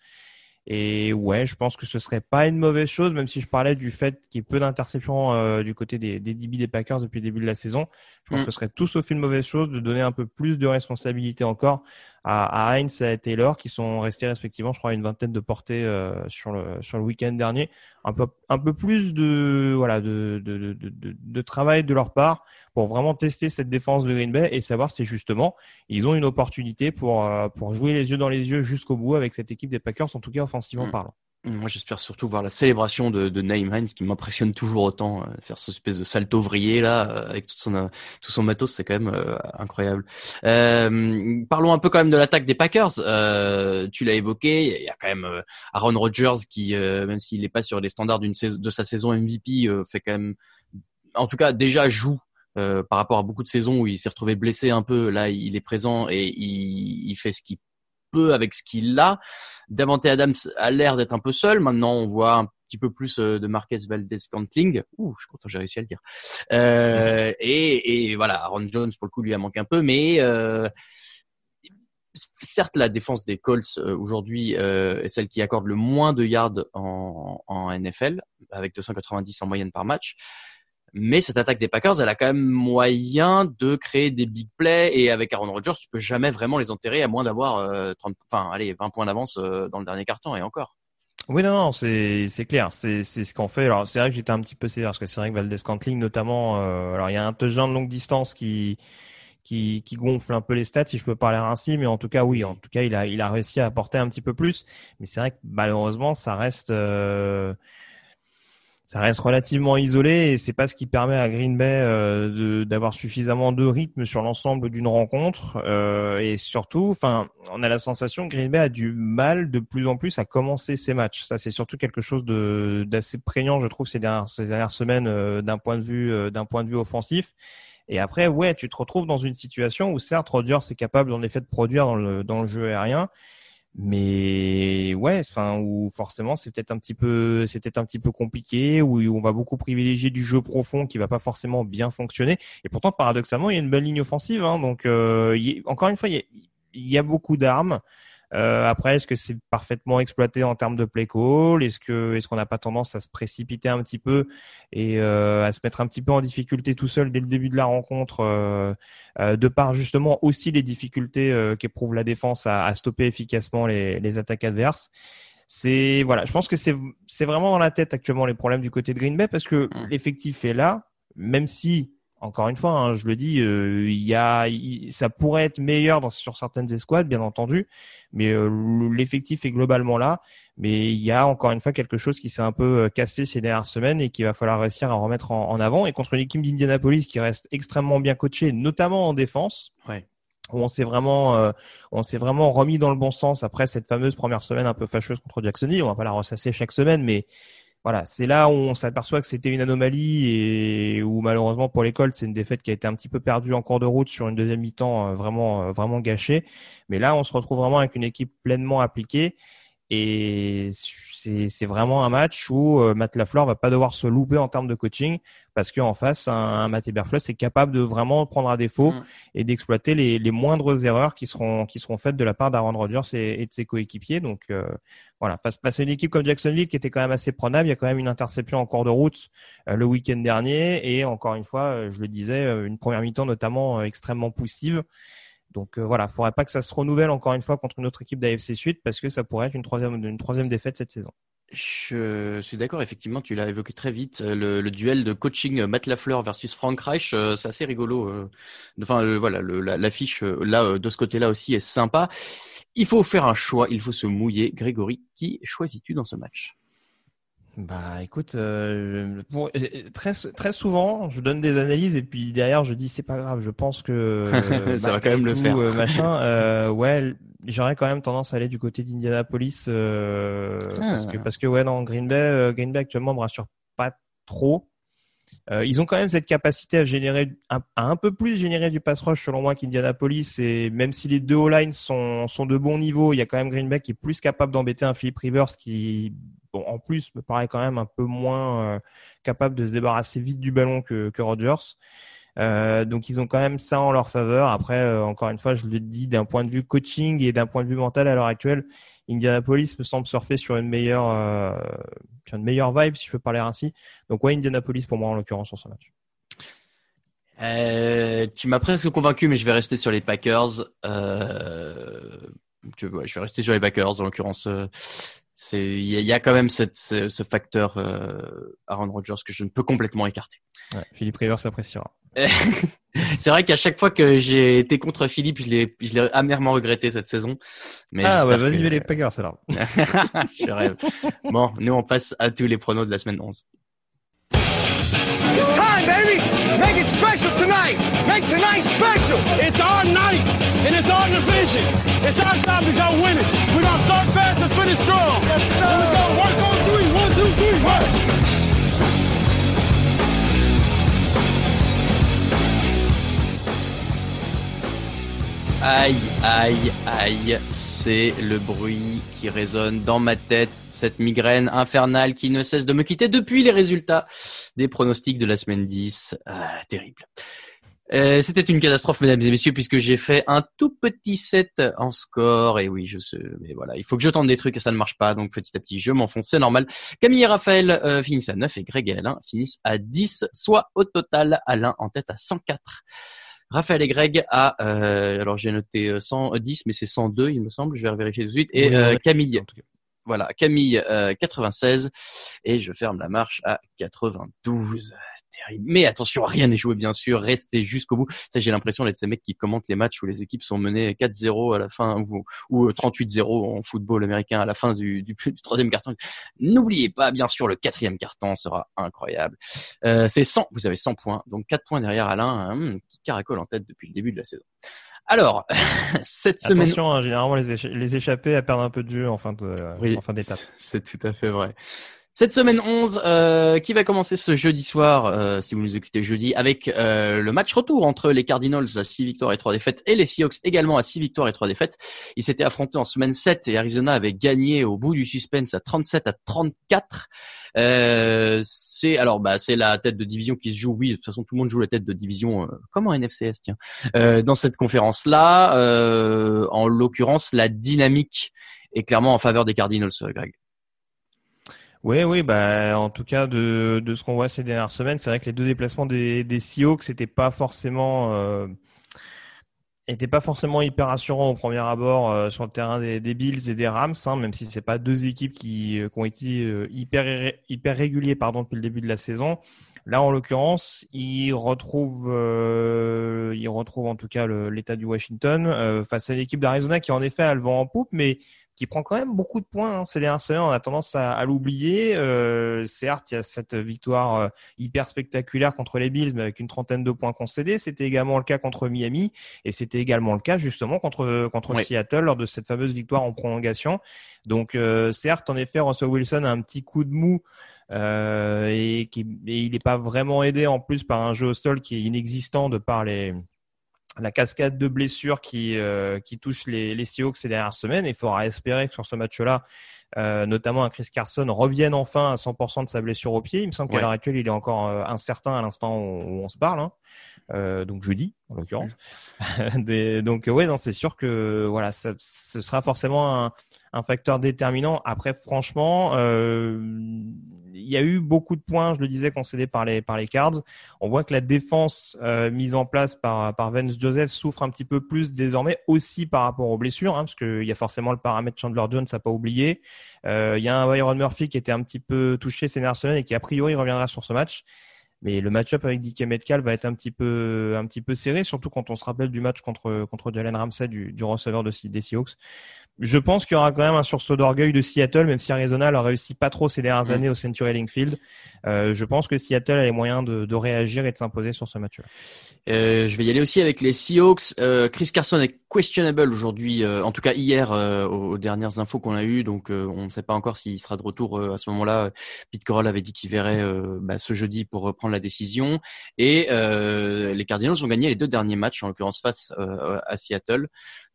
Et ouais, je pense que ce serait pas une mauvaise chose, même si je parlais du fait qu'il y ait peu d'interceptions euh, du côté des, des DB des Packers depuis le début de la saison. Je pense mm. que ce serait tout sauf une mauvaise chose de donner un peu plus de responsabilité encore à, à Heinz et à Taylor qui sont restés respectivement, je crois, une vingtaine de portées euh, sur le sur le week-end dernier. Un peu un peu plus de voilà de de, de, de, de travail de leur part pour vraiment tester cette défense de Green Bay et savoir si justement ils ont une opportunité pour euh, pour jouer les yeux dans les yeux jusqu'au bout avec cette équipe des Packers, en tout cas offensivement mm. parlant. Moi, j'espère surtout voir la célébration de, de Naïm qui m'impressionne toujours autant. Euh, faire ce espèce de salto vrillé là, euh, avec tout son, tout son matos, c'est quand même euh, incroyable. Euh, parlons un peu quand même de l'attaque des Packers. Euh, tu l'as évoqué, il y a quand même Aaron Rodgers qui, même s'il n'est pas sur les standards d'une de sa saison MVP, fait quand même, en tout cas déjà joue euh, par rapport à beaucoup de saisons où il s'est retrouvé blessé un peu. Là, il est présent et il, il fait ce qu'il peu avec ce qu'il a. Davante Adams a l'air d'être un peu seul. Maintenant, on voit un petit peu plus euh, de Marquez Valdez-Scantling. Ouh, je suis content, j'ai réussi à le dire. Euh, et, et, voilà, Aaron Jones, pour le coup, lui a manqué un peu. Mais euh, certes, la défense des Colts euh, aujourd'hui euh, est celle qui accorde le moins de yards en, en NFL, avec 290 en moyenne par match. Mais cette attaque des Packers, elle a quand même moyen de créer des big plays et avec Aaron Rodgers, tu peux jamais vraiment les enterrer à moins d'avoir euh, 30, enfin, allez, 20 points d'avance euh, dans le dernier carton et encore. Oui, non, non, c'est clair, c'est ce qu'on fait. Alors c'est vrai que j'étais un petit peu sévère parce que c'est vrai que Valdez Cantling notamment, euh, alors il y a un touchdown de longue distance qui qui, qui gonfle un peu les stats si je peux parler ainsi, mais en tout cas oui, en tout cas il a il a réussi à apporter un petit peu plus, mais c'est vrai que malheureusement ça reste euh, ça reste relativement isolé et c'est pas ce qui permet à Green Bay euh, d'avoir suffisamment de rythme sur l'ensemble d'une rencontre euh, et surtout, enfin, on a la sensation que Green Bay a du mal de plus en plus à commencer ses matchs. Ça, c'est surtout quelque chose de d'assez prégnant, je trouve, ces dernières, ces dernières semaines euh, d'un point de vue euh, d'un point de vue offensif. Et après, ouais, tu te retrouves dans une situation où certes Rodgers est capable en effet de produire dans le dans le jeu aérien, mais ouais enfin où forcément c'est peut-être un petit peu c'était un petit peu compliqué où on va beaucoup privilégier du jeu profond qui va pas forcément bien fonctionner. Et pourtant paradoxalement il y a une belle ligne offensive hein, donc euh, encore une fois il y a beaucoup d'armes euh, après, est-ce que c'est parfaitement exploité en termes de play call? Est-ce que est-ce qu'on n'a pas tendance à se précipiter un petit peu et euh, à se mettre un petit peu en difficulté tout seul dès le début de la rencontre, euh, euh de par justement aussi les difficultés euh, qu'éprouve la défense à, à, stopper efficacement les, les attaques adverses? C'est voilà, je pense que c'est c'est vraiment dans la tête actuellement les problèmes du côté de Green Bay parce que mmh. l'effectif est là, même si encore une fois, hein, je le dis, euh, il y a, ça pourrait être meilleur dans, sur certaines escouades, bien entendu, mais euh, l'effectif est globalement là. Mais il y a encore une fois quelque chose qui s'est un peu euh, cassé ces dernières semaines et qu'il va falloir réussir à remettre en, avant. Et contre une équipe d'Indianapolis qui reste extrêmement bien coachée, notamment en défense. Ouais où on s'est vraiment on s'est vraiment remis dans le bon sens après cette fameuse première semaine un peu fâcheuse contre Jacksonville on va pas la ressasser chaque semaine mais voilà, c'est là où on s'aperçoit que c'était une anomalie et où malheureusement pour l'école, c'est une défaite qui a été un petit peu perdue en cours de route sur une deuxième mi-temps euh, vraiment euh, vraiment gâchée. Mais là, on se retrouve vraiment avec une équipe pleinement appliquée Et c'est vraiment un match où euh, Matt Lafleur va pas devoir se louper en termes de coaching parce qu'en face, un, un Matt Eberfluss est capable de vraiment prendre à défaut Mm. et d'exploiter les, les moindres erreurs qui seront qui seront faites de la part d'Aaron Rodgers et, et de ses coéquipiers. Donc euh, voilà, face, face à une équipe comme Jacksonville qui était quand même assez prenable, il y a quand même une interception en cours de route euh, le week-end dernier et encore une fois, euh, je le disais, une première mi-temps notamment euh, extrêmement poussive. Donc euh, voilà, faudrait pas que ça se renouvelle encore une fois contre une autre équipe d'AFC Suite parce que ça pourrait être une troisième défaite cette saison. Je suis d'accord, effectivement, tu l'as évoqué très vite. euh, Le, duel de coaching Matt Lafleur versus Frank Reich, euh, c'est assez rigolo. Enfin, voilà, l'affiche là de ce côté-là aussi est sympa. Il faut faire un choix, il faut se mouiller. Grégory, qui choisis-tu dans ce match? Bah écoute, euh, pour- très très souvent, je donne des analyses et puis derrière je dis c'est pas grave, je pense que euh, [LAUGHS] Ça va quand même le faire. euh, machin, euh, ouais, j'aurais quand même tendance à aller du côté d'Indianapolis euh, parce que Ah. parce que ouais non Green Bay, euh, Green Bay actuellement me rassure pas trop. Euh, ils ont quand même cette capacité à générer à un peu plus générer du pass rush selon moi qu'Indianapolis et même si les deux O-line sont sont de bon niveau, il y a quand même Green Bay qui est plus capable d'embêter un Philip Rivers qui bon en plus me paraît quand même un peu moins euh, capable de se débarrasser vite du ballon que que Rodgers. Euh, donc ils ont quand même ça en leur faveur. Après, euh, encore une fois, je le dis d'un point de vue coaching et d'un point de vue mental à l'heure actuelle, Indianapolis me semble surfer sur une meilleure, euh, sur une meilleure vibe, si je peux parler ainsi. Donc ouais, Indianapolis pour moi en l'occurrence sur ce match. Euh, tu m'as presque convaincu, mais je vais rester sur les Packers. Euh, je vais rester sur les Packers. En l'occurrence, c'est il y, a- il y a quand même cette, ce, ce facteur Aaron Rodgers que je ne peux complètement écarter. Ouais, Philippe Rivers appréciera. [LAUGHS] c'est vrai qu'à chaque fois que j'ai été contre Philippe, je l'ai, je l'ai amèrement regretté cette saison. Mais ah ouais, vas-y, que- mais les Packers alors. [LAUGHS] je rêve. Bon, nous on passe à tous les pronos de la semaine 11. It's time, baby. Make it special tonight. Make tonight special. It's our night, and it's our division. It's our time to go win it. We're going to start fast and finish strong. Yes, sir. Here we go. Work on three. One, two, three. Work. Aïe, aïe, aïe, c'est le bruit qui résonne dans ma tête, cette migraine infernale qui ne cesse de me quitter depuis les résultats des pronostics de la semaine 10. Ah, terrible. Euh, C'était une catastrophe, mesdames et messieurs, puisque j'ai fait un tout petit set en score. Et oui, je sais, mais voilà, il faut que je tente des trucs et ça ne marche pas. Donc petit à petit, je m'enfonce, c'est normal. Camille et Raphaël euh, finissent à 9 et Greg et Alain finissent à 10, soit au total Alain en tête à 104. Raphaël et Greg à, euh, alors j'ai noté euh, 110, mais c'est 102, il me semble. Je vais vérifier tout de suite. Et Oui, euh. Camille, En tout cas. voilà, Camille euh, 96 et je ferme la marche à 92. Terrible. Mais attention, rien n'est joué bien sûr, restez jusqu'au bout. Ça, j'ai l'impression d'être ces mecs qui commentent les matchs où les équipes sont menées 4-0 à la fin ou, ou euh, 38-0 en football américain à la fin du, du, du troisième carton. N'oubliez pas, bien sûr, le quatrième carton sera incroyable. Euh, c'est 100, vous avez 100 points, donc 4 points derrière Alain, hum, qui caracole en tête depuis le début de la saison. Alors, [LAUGHS] cette semaine... Attention, hein, généralement les, écha- les échappés à perdre un peu de jeu en fin de, Oui, en fin d'étape. c'est tout à fait vrai. Cette semaine 11, euh, qui va commencer ce jeudi soir, euh, si vous nous écoutez jeudi, avec euh, le match retour entre les Cardinals à 6 victoires et 3 défaites et les Seahawks également à 6 victoires et 3 défaites. Ils s'étaient affrontés en semaine 7 et Arizona avait gagné au bout du suspense à 37 à 34. Euh, c'est alors bah c'est la tête de division qui se joue. Oui, de toute façon tout le monde joue la tête de division euh, comme en NFCS tiens. Euh, dans cette conférence là, en l'occurrence la dynamique est clairement en faveur des Cardinals, Greg. Oui, oui, bah en tout cas de, de ce qu'on voit ces dernières semaines, c'est vrai que les deux déplacements des, des Seahawks n'étaient pas forcément euh, étaient pas forcément hyper rassurants au premier abord euh, sur le terrain des, des Bills et des Rams, hein, même si c'est pas deux équipes qui, euh, qui ont été euh, hyper hyper réguliers pardon depuis le début de la saison. Là, en l'occurrence, ils retrouvent euh, ils retrouvent en tout cas l'état du Washington euh, face à l'équipe d'Arizona qui en effet a le vent en poupe, mais qui prend quand même beaucoup de points hein, ces dernières semaines. On a tendance à, à l'oublier. Euh, certes, il y a cette victoire euh, hyper spectaculaire contre les Bills, mais avec une trentaine de points concédés. C'était également le cas contre Miami, et c'était également le cas justement contre contre Oui. Seattle lors de cette fameuse victoire en prolongation. Donc, euh, certes, en effet, Russell Wilson a un petit coup de mou. euh, et, qui, et il n'est pas vraiment aidé en plus par un jeu au sol qui est inexistant de par les, la cascade de blessures qui, euh, qui touche les, les Seahawks ces dernières semaines. Il faudra espérer que sur ce match-là, euh, notamment un Chris Carson, revienne enfin à 100% de sa blessure au pied. Il me semble qu'à l'heure actuelle, il est encore euh, incertain à l'instant où on se parle. Hein. Euh, donc jeudi, en l'occurrence. [LAUGHS] Des- donc ouais, non, c'est sûr que voilà, ça, ce sera forcément un, un facteur déterminant. Après, franchement, euh, il y a eu beaucoup de points, je le disais, concédés par les par les Cards. On voit que la défense euh, mise en place par par Vance Joseph souffre un petit peu plus désormais aussi par rapport aux blessures, hein, parce qu'il y a forcément le paramètre Chandler Jones à pas oublier. Euh, Il y a un Byron Murphy qui était un petit peu touché ces dernières semaines et qui a priori reviendra sur ce match. Mais le match-up avec DK Metcalf va être un petit peu un petit peu serré, surtout quand on se rappelle du match contre contre Jalen Ramsey du, du receveur de, des Seahawks. Je pense qu'il y aura quand même un sursaut d'orgueil de Seattle, même si Arizona n'a réussi pas trop ces dernières Mm. années au Century Link Field. Euh, je pense que Seattle a les moyens de, de réagir et de s'imposer sur ce match-là. Euh, je vais y aller aussi avec les Seahawks. Euh, Chris Carson est questionable aujourd'hui, en tout cas hier aux, aux dernières infos qu'on a eues, donc on ne sait pas encore s'il sera de retour à ce moment-là. Pete Carroll avait dit qu'il verrait bah, ce jeudi pour reprendre la décision. Et les Cardinals ont gagné les deux derniers matchs, en l'occurrence face à Seattle.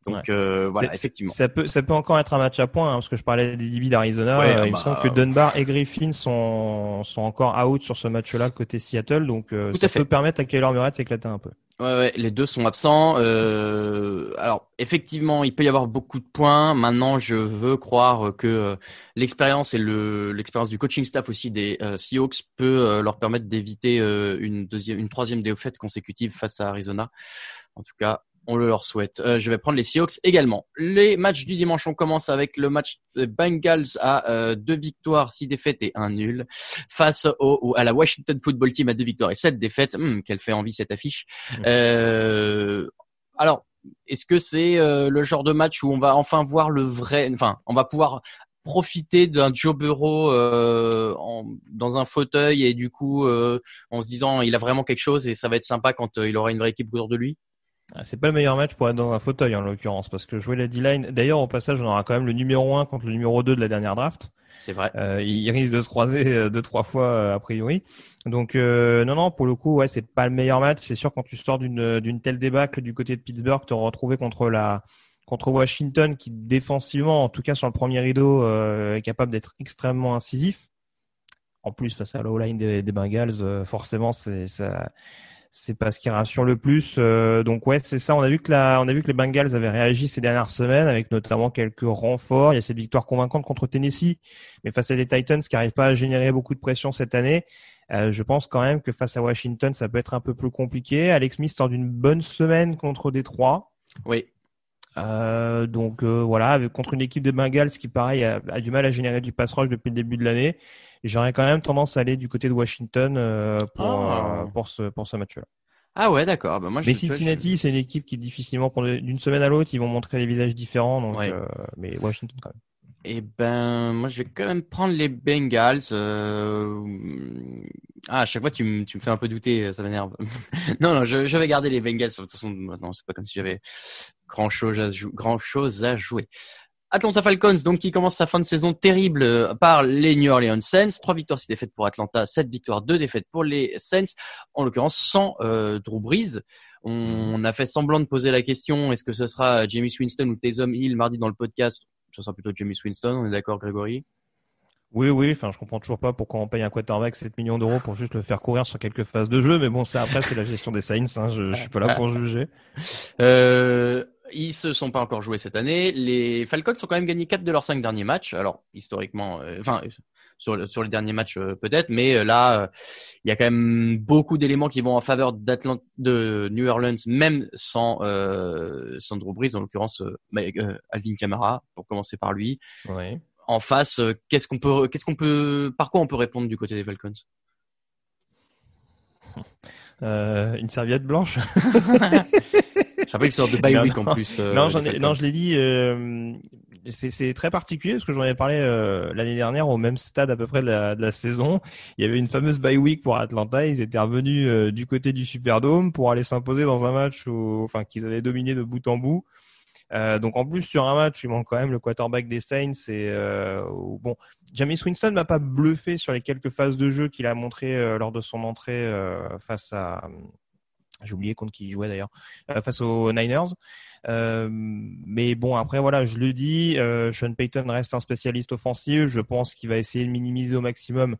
Donc euh, voilà, effectivement. Ça peut, ça peut encore être un match à points, hein, parce que je parlais des DB d'Arizona. Ouais, euh, il me bah, semble que Dunbar et Griffin sont, sont encore out sur ce match-là côté Seattle, donc euh, ça peut permettre à Kyler Murray de s'éclater un peu. Ouais, ouais, les deux sont absents. Euh, alors, effectivement, il peut y avoir beaucoup de points. Maintenant, je veux croire que euh, l'expérience et le l'expérience du coaching staff aussi des euh, Seahawks peut euh, leur permettre d'éviter euh, une deuxième, une troisième défaite consécutive face à Arizona. En tout cas, on le leur souhaite. Euh, je vais prendre les Seahawks également. Les matchs du dimanche, on commence avec le match des Bengals à euh, deux victoires, six défaites et un nul face au, au- à la Washington Football Team à deux victoires et sept défaites. Hum, quelle fait envie cette affiche. Euh, alors, est-ce que c'est euh, le genre de match où on va enfin voir le vrai, enfin, on va pouvoir profiter d'un Joe Burrow euh, en- dans un fauteuil et du coup euh, en se disant il a vraiment quelque chose et ça va être sympa quand euh, il aura une vraie équipe autour de lui? Ah, C'est pas le meilleur match pour être dans un fauteuil en l'occurrence, parce que jouer la D-line. D'ailleurs, au passage, on aura quand même le numéro 1 contre le numéro 2 de la dernière draft. C'est vrai. Euh, ils risquent de se croiser euh, deux trois fois euh, a priori. Donc euh, non non pour le coup ouais c'est pas le meilleur match. C'est sûr quand tu sors d'une d'une telle débâcle du côté de Pittsburgh, te retrouver contre la contre Washington qui défensivement en tout cas sur le premier rideau euh, est capable d'être extrêmement incisif. En plus face à la line des, des Bengals, euh, forcément c'est ça c'est pas ce qui rassure le plus. Euh, donc ouais, c'est ça. On a vu que la, on a vu que les Bengals avaient réagi ces dernières semaines avec notamment quelques renforts. Il y a cette victoire convaincante contre Tennessee, mais face à des Titans qui n'arrivent pas à générer beaucoup de pression cette année, euh, je pense quand même que face à Washington, ça peut être un peu plus compliqué. Alex Smith sort d'une bonne semaine contre Détroit. Oui. Euh, donc euh, voilà, avec, contre une équipe des Bengals qui pareil a, a du mal à générer du pass rush depuis le début de l'année. J'aurais quand même tendance à aller du côté de Washington euh, pour Ah. euh, pour ce pour ce match-là. Ah ouais, d'accord. Bah, moi, je- Mais je- Cincinnati, c'est une équipe qui difficilement, d'une semaine à l'autre, ils vont montrer des visages différents. Donc, Ouais. euh, mais Washington quand même. Eh ben, moi, je vais quand même prendre les Bengals. euh, Ah, à chaque fois, tu me, tu me fais un peu douter, ça m'énerve. [LAUGHS] non, non, je, je vais garder les Bengals. De toute façon, non, c'est pas comme si j'avais grand chose à, jou- grand chose à jouer. Atlanta Falcons, donc qui commence sa fin de saison terrible euh, par les New Orleans Saints. Trois victoires, six défaites pour Atlanta, sept victoires, deux défaites pour les Saints. En l'occurrence, sans euh, Drew Brees. On a fait semblant de poser la question est-ce que ce sera James Winston ou Taysom Hill mardi dans le podcast? Ce sera plutôt James Winston. On est d'accord, Grégory? Oui, oui. Enfin, je comprends toujours pas pourquoi on paye un quarterback 7 millions d'euros pour juste le faire courir sur quelques phases de jeu. Mais bon, ça après, c'est la gestion des Saints. Hein, je, je suis pas là pour juger. [LAUGHS] Euh, ils se sont pas encore joués cette année. Les Falcons ont quand même gagné quatre de leurs cinq derniers matchs. Alors historiquement, euh, enfin sur le- sur les derniers matchs euh, peut-être, mais euh, là euh, il y a quand même beaucoup d'éléments qui vont en faveur d'Atlanta, de New Orleans, même sans euh, sans Drew Brees, en l'occurrence euh, bah, euh, Alvin Kamara pour commencer par lui. En face, euh, qu'est-ce qu'on peut, qu'est-ce qu'on peut, par quoi on peut répondre du côté des Falcons? Euh, une serviette blanche? [LAUGHS] Je rappelle c'est de bye Non, week en plus. euh, non, j'en ai, non, je l'ai dit. euh, c'est très particulier parce que j'en avais parlé euh, l'année dernière au même stade à peu près de la, de la saison. Il y avait une fameuse bye week pour Atlanta. Ils étaient revenus euh, du côté du Superdome pour aller s'imposer dans un match où, enfin, qu'ils avaient dominé de bout en bout. Euh, donc en plus sur un match, il manque quand même le quarterback des Saints. Et euh, bon, James Winston m'a pas bluffé sur les quelques phases de jeu qu'il a montré euh, lors de son entrée euh, face à J'ai oublié contre qui il jouait d'ailleurs face aux Niners. mais bon, après voilà, je le dis, Sean Payton reste un spécialiste offensif. Je pense qu'il va essayer de minimiser au maximum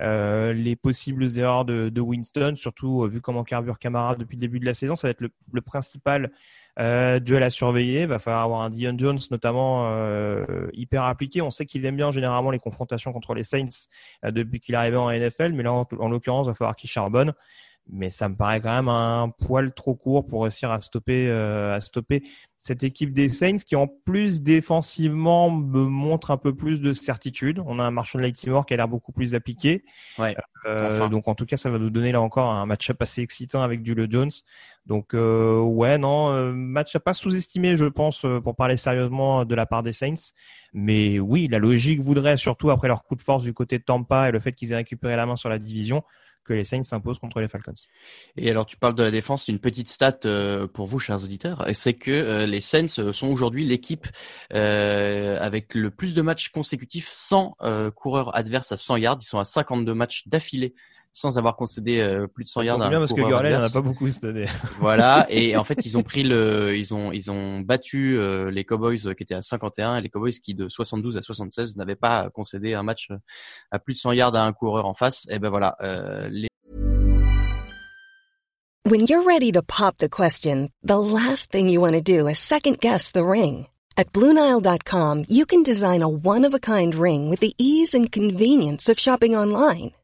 euh, les possibles erreurs de, de Winston, surtout euh, vu comment carbure Camara depuis le début de la saison, ça va être le, le principal euh, duel à surveiller. Il va falloir avoir un Dion Jones notamment euh, hyper appliqué. On sait qu'il aime bien généralement les confrontations contre les Saints euh, depuis qu'il est arrivé en NFL, mais là en, en l'occurrence, il va falloir qu'il charbonne mais ça me paraît quand même un poil trop court pour réussir à stopper euh, à stopper cette équipe des Saints qui en plus défensivement me montre un peu plus de certitude. On a un Marshall Latimore qui a l'air beaucoup plus appliqué. Ouais, euh, Donc en tout cas, ça va nous donner là encore un match-up assez excitant avec Julio Jones. Donc euh, ouais, non, euh, match à pas sous-estimé, je pense, euh, pour parler sérieusement de la part des Saints. Mais oui, la logique voudrait, surtout après leur coup de force du côté de Tampa et le fait qu'ils aient récupéré la main sur la division, que les Saints s'imposent contre les Falcons. Et alors tu parles de la défense, une petite stat euh, pour vous, chers auditeurs, c'est que euh, les Saints euh, sont aujourd'hui l'équipe avec le plus de matchs consécutifs sans coureur adverse à 100 yards. Ils sont à 52 matchs d'affilée sans avoir concédé plus de 100 yards. bien parce que Gurley n'en a pas beaucoup cette année. [LAUGHS] voilà, et en fait ils ont pris le, ils ont ils ont battu les Cowboys qui étaient à 51 et les Cowboys qui de 72 à 76 n'avaient pas concédé un match à plus de 100 yards à un coureur en face. Et ben voilà, les When you're ready to pop the question, the last thing you want to do is second guess the ring. At BlueNile.com, you can design a one-of-a-kind ring with the ease and convenience of shopping online.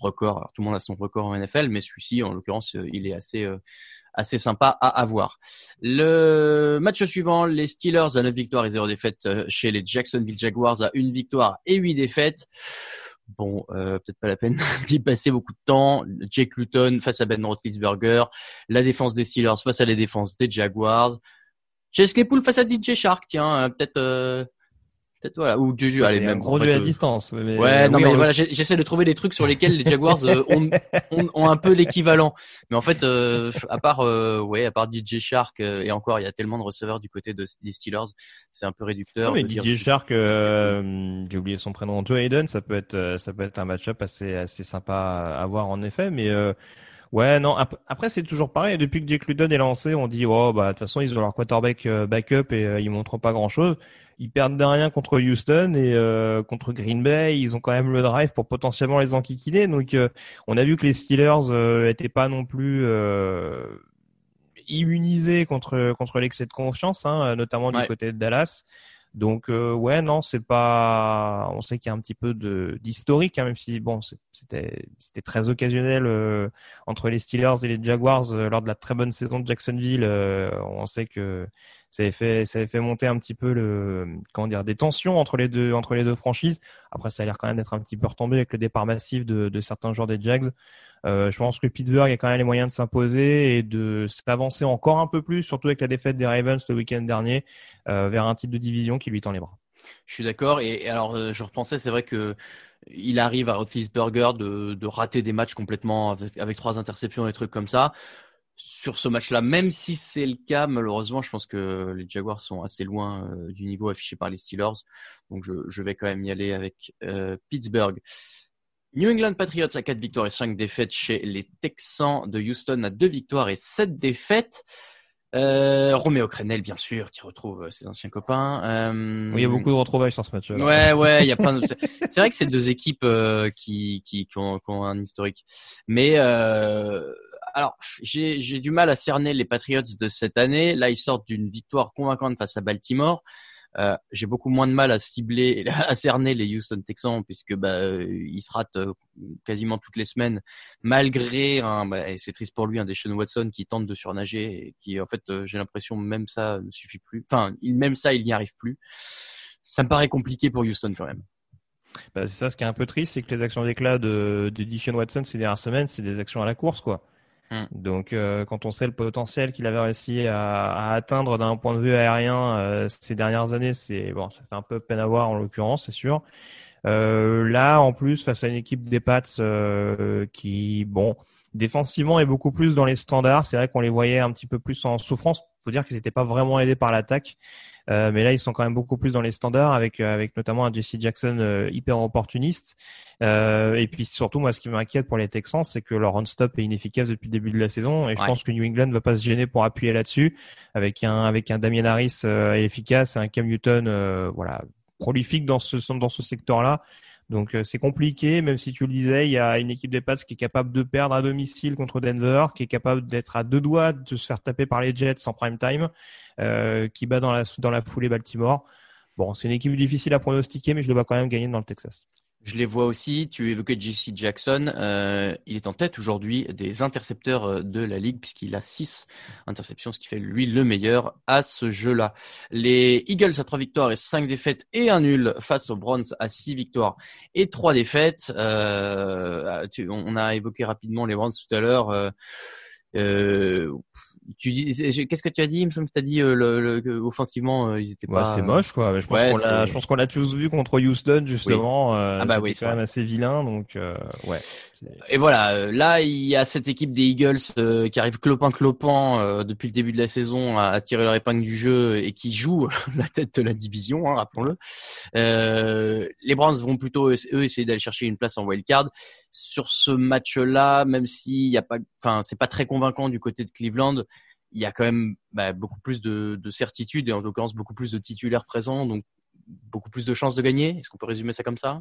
record. Alors, tout le monde a son record en NFL, mais celui-ci, en l'occurrence, euh, il est assez euh, assez sympa à avoir. Le match suivant, les Steelers à 9 victoires et 0 défaites euh, chez les Jacksonville Jaguars à une victoire et 8 défaites. Bon, euh, peut-être pas la peine [LAUGHS] d'y passer beaucoup de temps. Jake Luton face à Ben Roethlisberger, la défense des Steelers face à la défense des Jaguars. Chase Claypool face à DJ Shark, tiens, peut-être euh, Peut-être voilà ou Juju allez même un gros jeu à distance mais ouais non mais voilà j'essaie de trouver des trucs sur lesquels les Jaguars euh, [LAUGHS] ont, ont, ont, un peu l'équivalent mais en fait euh, à part euh, ouais à part DJ Shark et encore il y a tellement de receveurs du côté de, des Steelers c'est un peu réducteur non, mais DJ Shark j'ai oublié son prénom Joe Hayden ça peut être ça peut être un match-up assez assez sympa à voir en effet mais Ouais, non. Après, c'est toujours pareil. Depuis que Jake Luton est lancé, on dit oh bah de toute façon ils ont leur quarterback backup et ils montrent pas grand chose ils perdent de rien contre Houston et euh, contre Green Bay, ils ont quand même le drive pour potentiellement les enquiquiner. Donc euh, on a vu que les Steelers euh, étaient pas non plus euh, immunisés contre contre l'excès de confiance, hein, notamment du côté de Dallas. Donc ouais non c'est pas on sait qu'il y a un petit peu de d'historique hein, même si bon c'était c'était très occasionnel entre les Steelers et les Jaguars lors de la très bonne saison de Jacksonville on sait que ça avait fait ça avait fait monter un petit peu le comment dire des tensions entre les deux entre les deux franchises. Après ça a l'air quand même d'être un petit peu retombé avec le départ massif de, de certains joueurs des Jags. Euh, je pense que Pittsburgh a quand même les moyens de s'imposer et de s'avancer encore un peu plus, surtout avec la défaite des Ravens le week-end dernier, euh, vers un titre de division qui lui tend les bras. Je suis d'accord. Et, alors, euh, je repensais, c'est vrai que il arrive à Roethlisberger de, de rater des matchs complètement avec trois interceptions et trucs comme ça sur ce match-là, même si c'est le cas, malheureusement, je pense que les Jaguars sont assez loin euh, du niveau affiché par les Steelers. Donc je, je vais quand même y aller avec euh, Pittsburgh. New England Patriots à 4 victoires et 5 défaites chez les Texans de Houston à 2 victoires et 7 défaites. Euh, Roméo Crenel, bien sûr, qui retrouve ses anciens copains. Euh... Oui, il y a beaucoup de retrouvailles sur ce match. -là. Ouais, ouais, il y a plein de... [LAUGHS] C'est vrai que c'est deux équipes euh, qui, qui, qui, ont, qui, ont, un historique. Mais euh, alors, j'ai du mal à cerner les Patriots de cette année. Là, ils sortent d'une victoire convaincante face à Baltimore. Euh, j'ai beaucoup moins de mal à cibler, [LAUGHS] à cerner les Houston Texans puisque bah, ils se ratent euh, quasiment toutes les semaines, malgré, un, bah, et c'est triste pour lui, un Deshaun Watson qui tente de surnager et qui, en fait, euh, j'ai l'impression même ça ne suffit plus. Enfin, même ça, il n'y arrive plus. Ça me paraît compliqué pour Houston quand même. Bah, c'est ça, ce qui est un peu triste, c'est que les actions d'éclat de, de Deshaun Watson ces dernières semaines, c'est des actions à la course, quoi. Hmm. Donc, euh, quand on sait le potentiel qu'il avait réussi à, à atteindre d'un point de vue aérien euh, ces dernières années, c'est bon, ça fait un peu peine à voir en l'occurrence, c'est sûr. Euh, là, en plus, face à une équipe des Pats qui, bon, défensivement est beaucoup plus dans les standards. C'est vrai qu'on les voyait un petit peu plus en souffrance. Faut dire qu'ils n'étaient pas vraiment aidés par l'attaque. Euh, mais là, ils sont quand même beaucoup plus dans les standards avec euh, avec notamment un Jesse Jackson euh, hyper opportuniste. Euh, et puis surtout, moi, ce qui m'inquiète pour les Texans, c'est que leur run-stop est inefficace depuis le début de la saison. Et je Ouais. pense que New England ne va pas se gêner pour appuyer là-dessus avec un avec un Damien Harris euh, efficace et un Cam Newton, euh, voilà, prolifique dans ce dans ce secteur-là. Donc euh, c'est compliqué, même si tu le disais, il y a une équipe des Pats qui est capable de perdre à domicile contre Denver, qui est capable d'être à deux doigts de se faire taper par les Jets en prime time, euh, qui bat dans la dans la foulée Baltimore. Bon, c'est une équipe difficile à pronostiquer, mais je le vois quand même gagner dans le Texas. Je les vois aussi. Tu évoquais JC Jackson. Euh, il est en tête aujourd'hui des intercepteurs euh, de la ligue puisqu'il a 6 interceptions, ce qui fait lui le meilleur à ce jeu-là. Les Eagles à 3 victoires et 5 défaites et un nul face aux Browns à 6 victoires et 3 défaites. Euh, on a évoqué rapidement les Browns tout à l'heure. Tu dis, qu'est-ce que tu as dit? Il me semble que tu as dit euh, le, le- offensivement euh, ils étaient Ouais, pas. c'est moche, quoi. Mais je pense Ouais, qu'on l'a, je pense qu'on l'a tous vu contre Houston, justement. Euh, Ah bah oui, c'est quand même assez vilain, donc euh, ouais. Et voilà, euh, là il y a cette équipe des Eagles euh, qui arrive clopin clopin euh, depuis le début de la saison à, à tirer leur épingle du jeu et qui joue [LAUGHS] la tête de la division, hein, rappelons-le. Euh, les Browns vont plutôt eux essayer d'aller chercher une place en wildcard. Sur ce match-là, même s'il y a pas, enfin c'est pas très convaincant du côté de Cleveland, il y a quand même bah, beaucoup plus de, de certitude et en l'occurrence beaucoup plus de titulaires présents, donc beaucoup plus de chances de gagner. Est-ce qu'on peut résumer ça comme ça?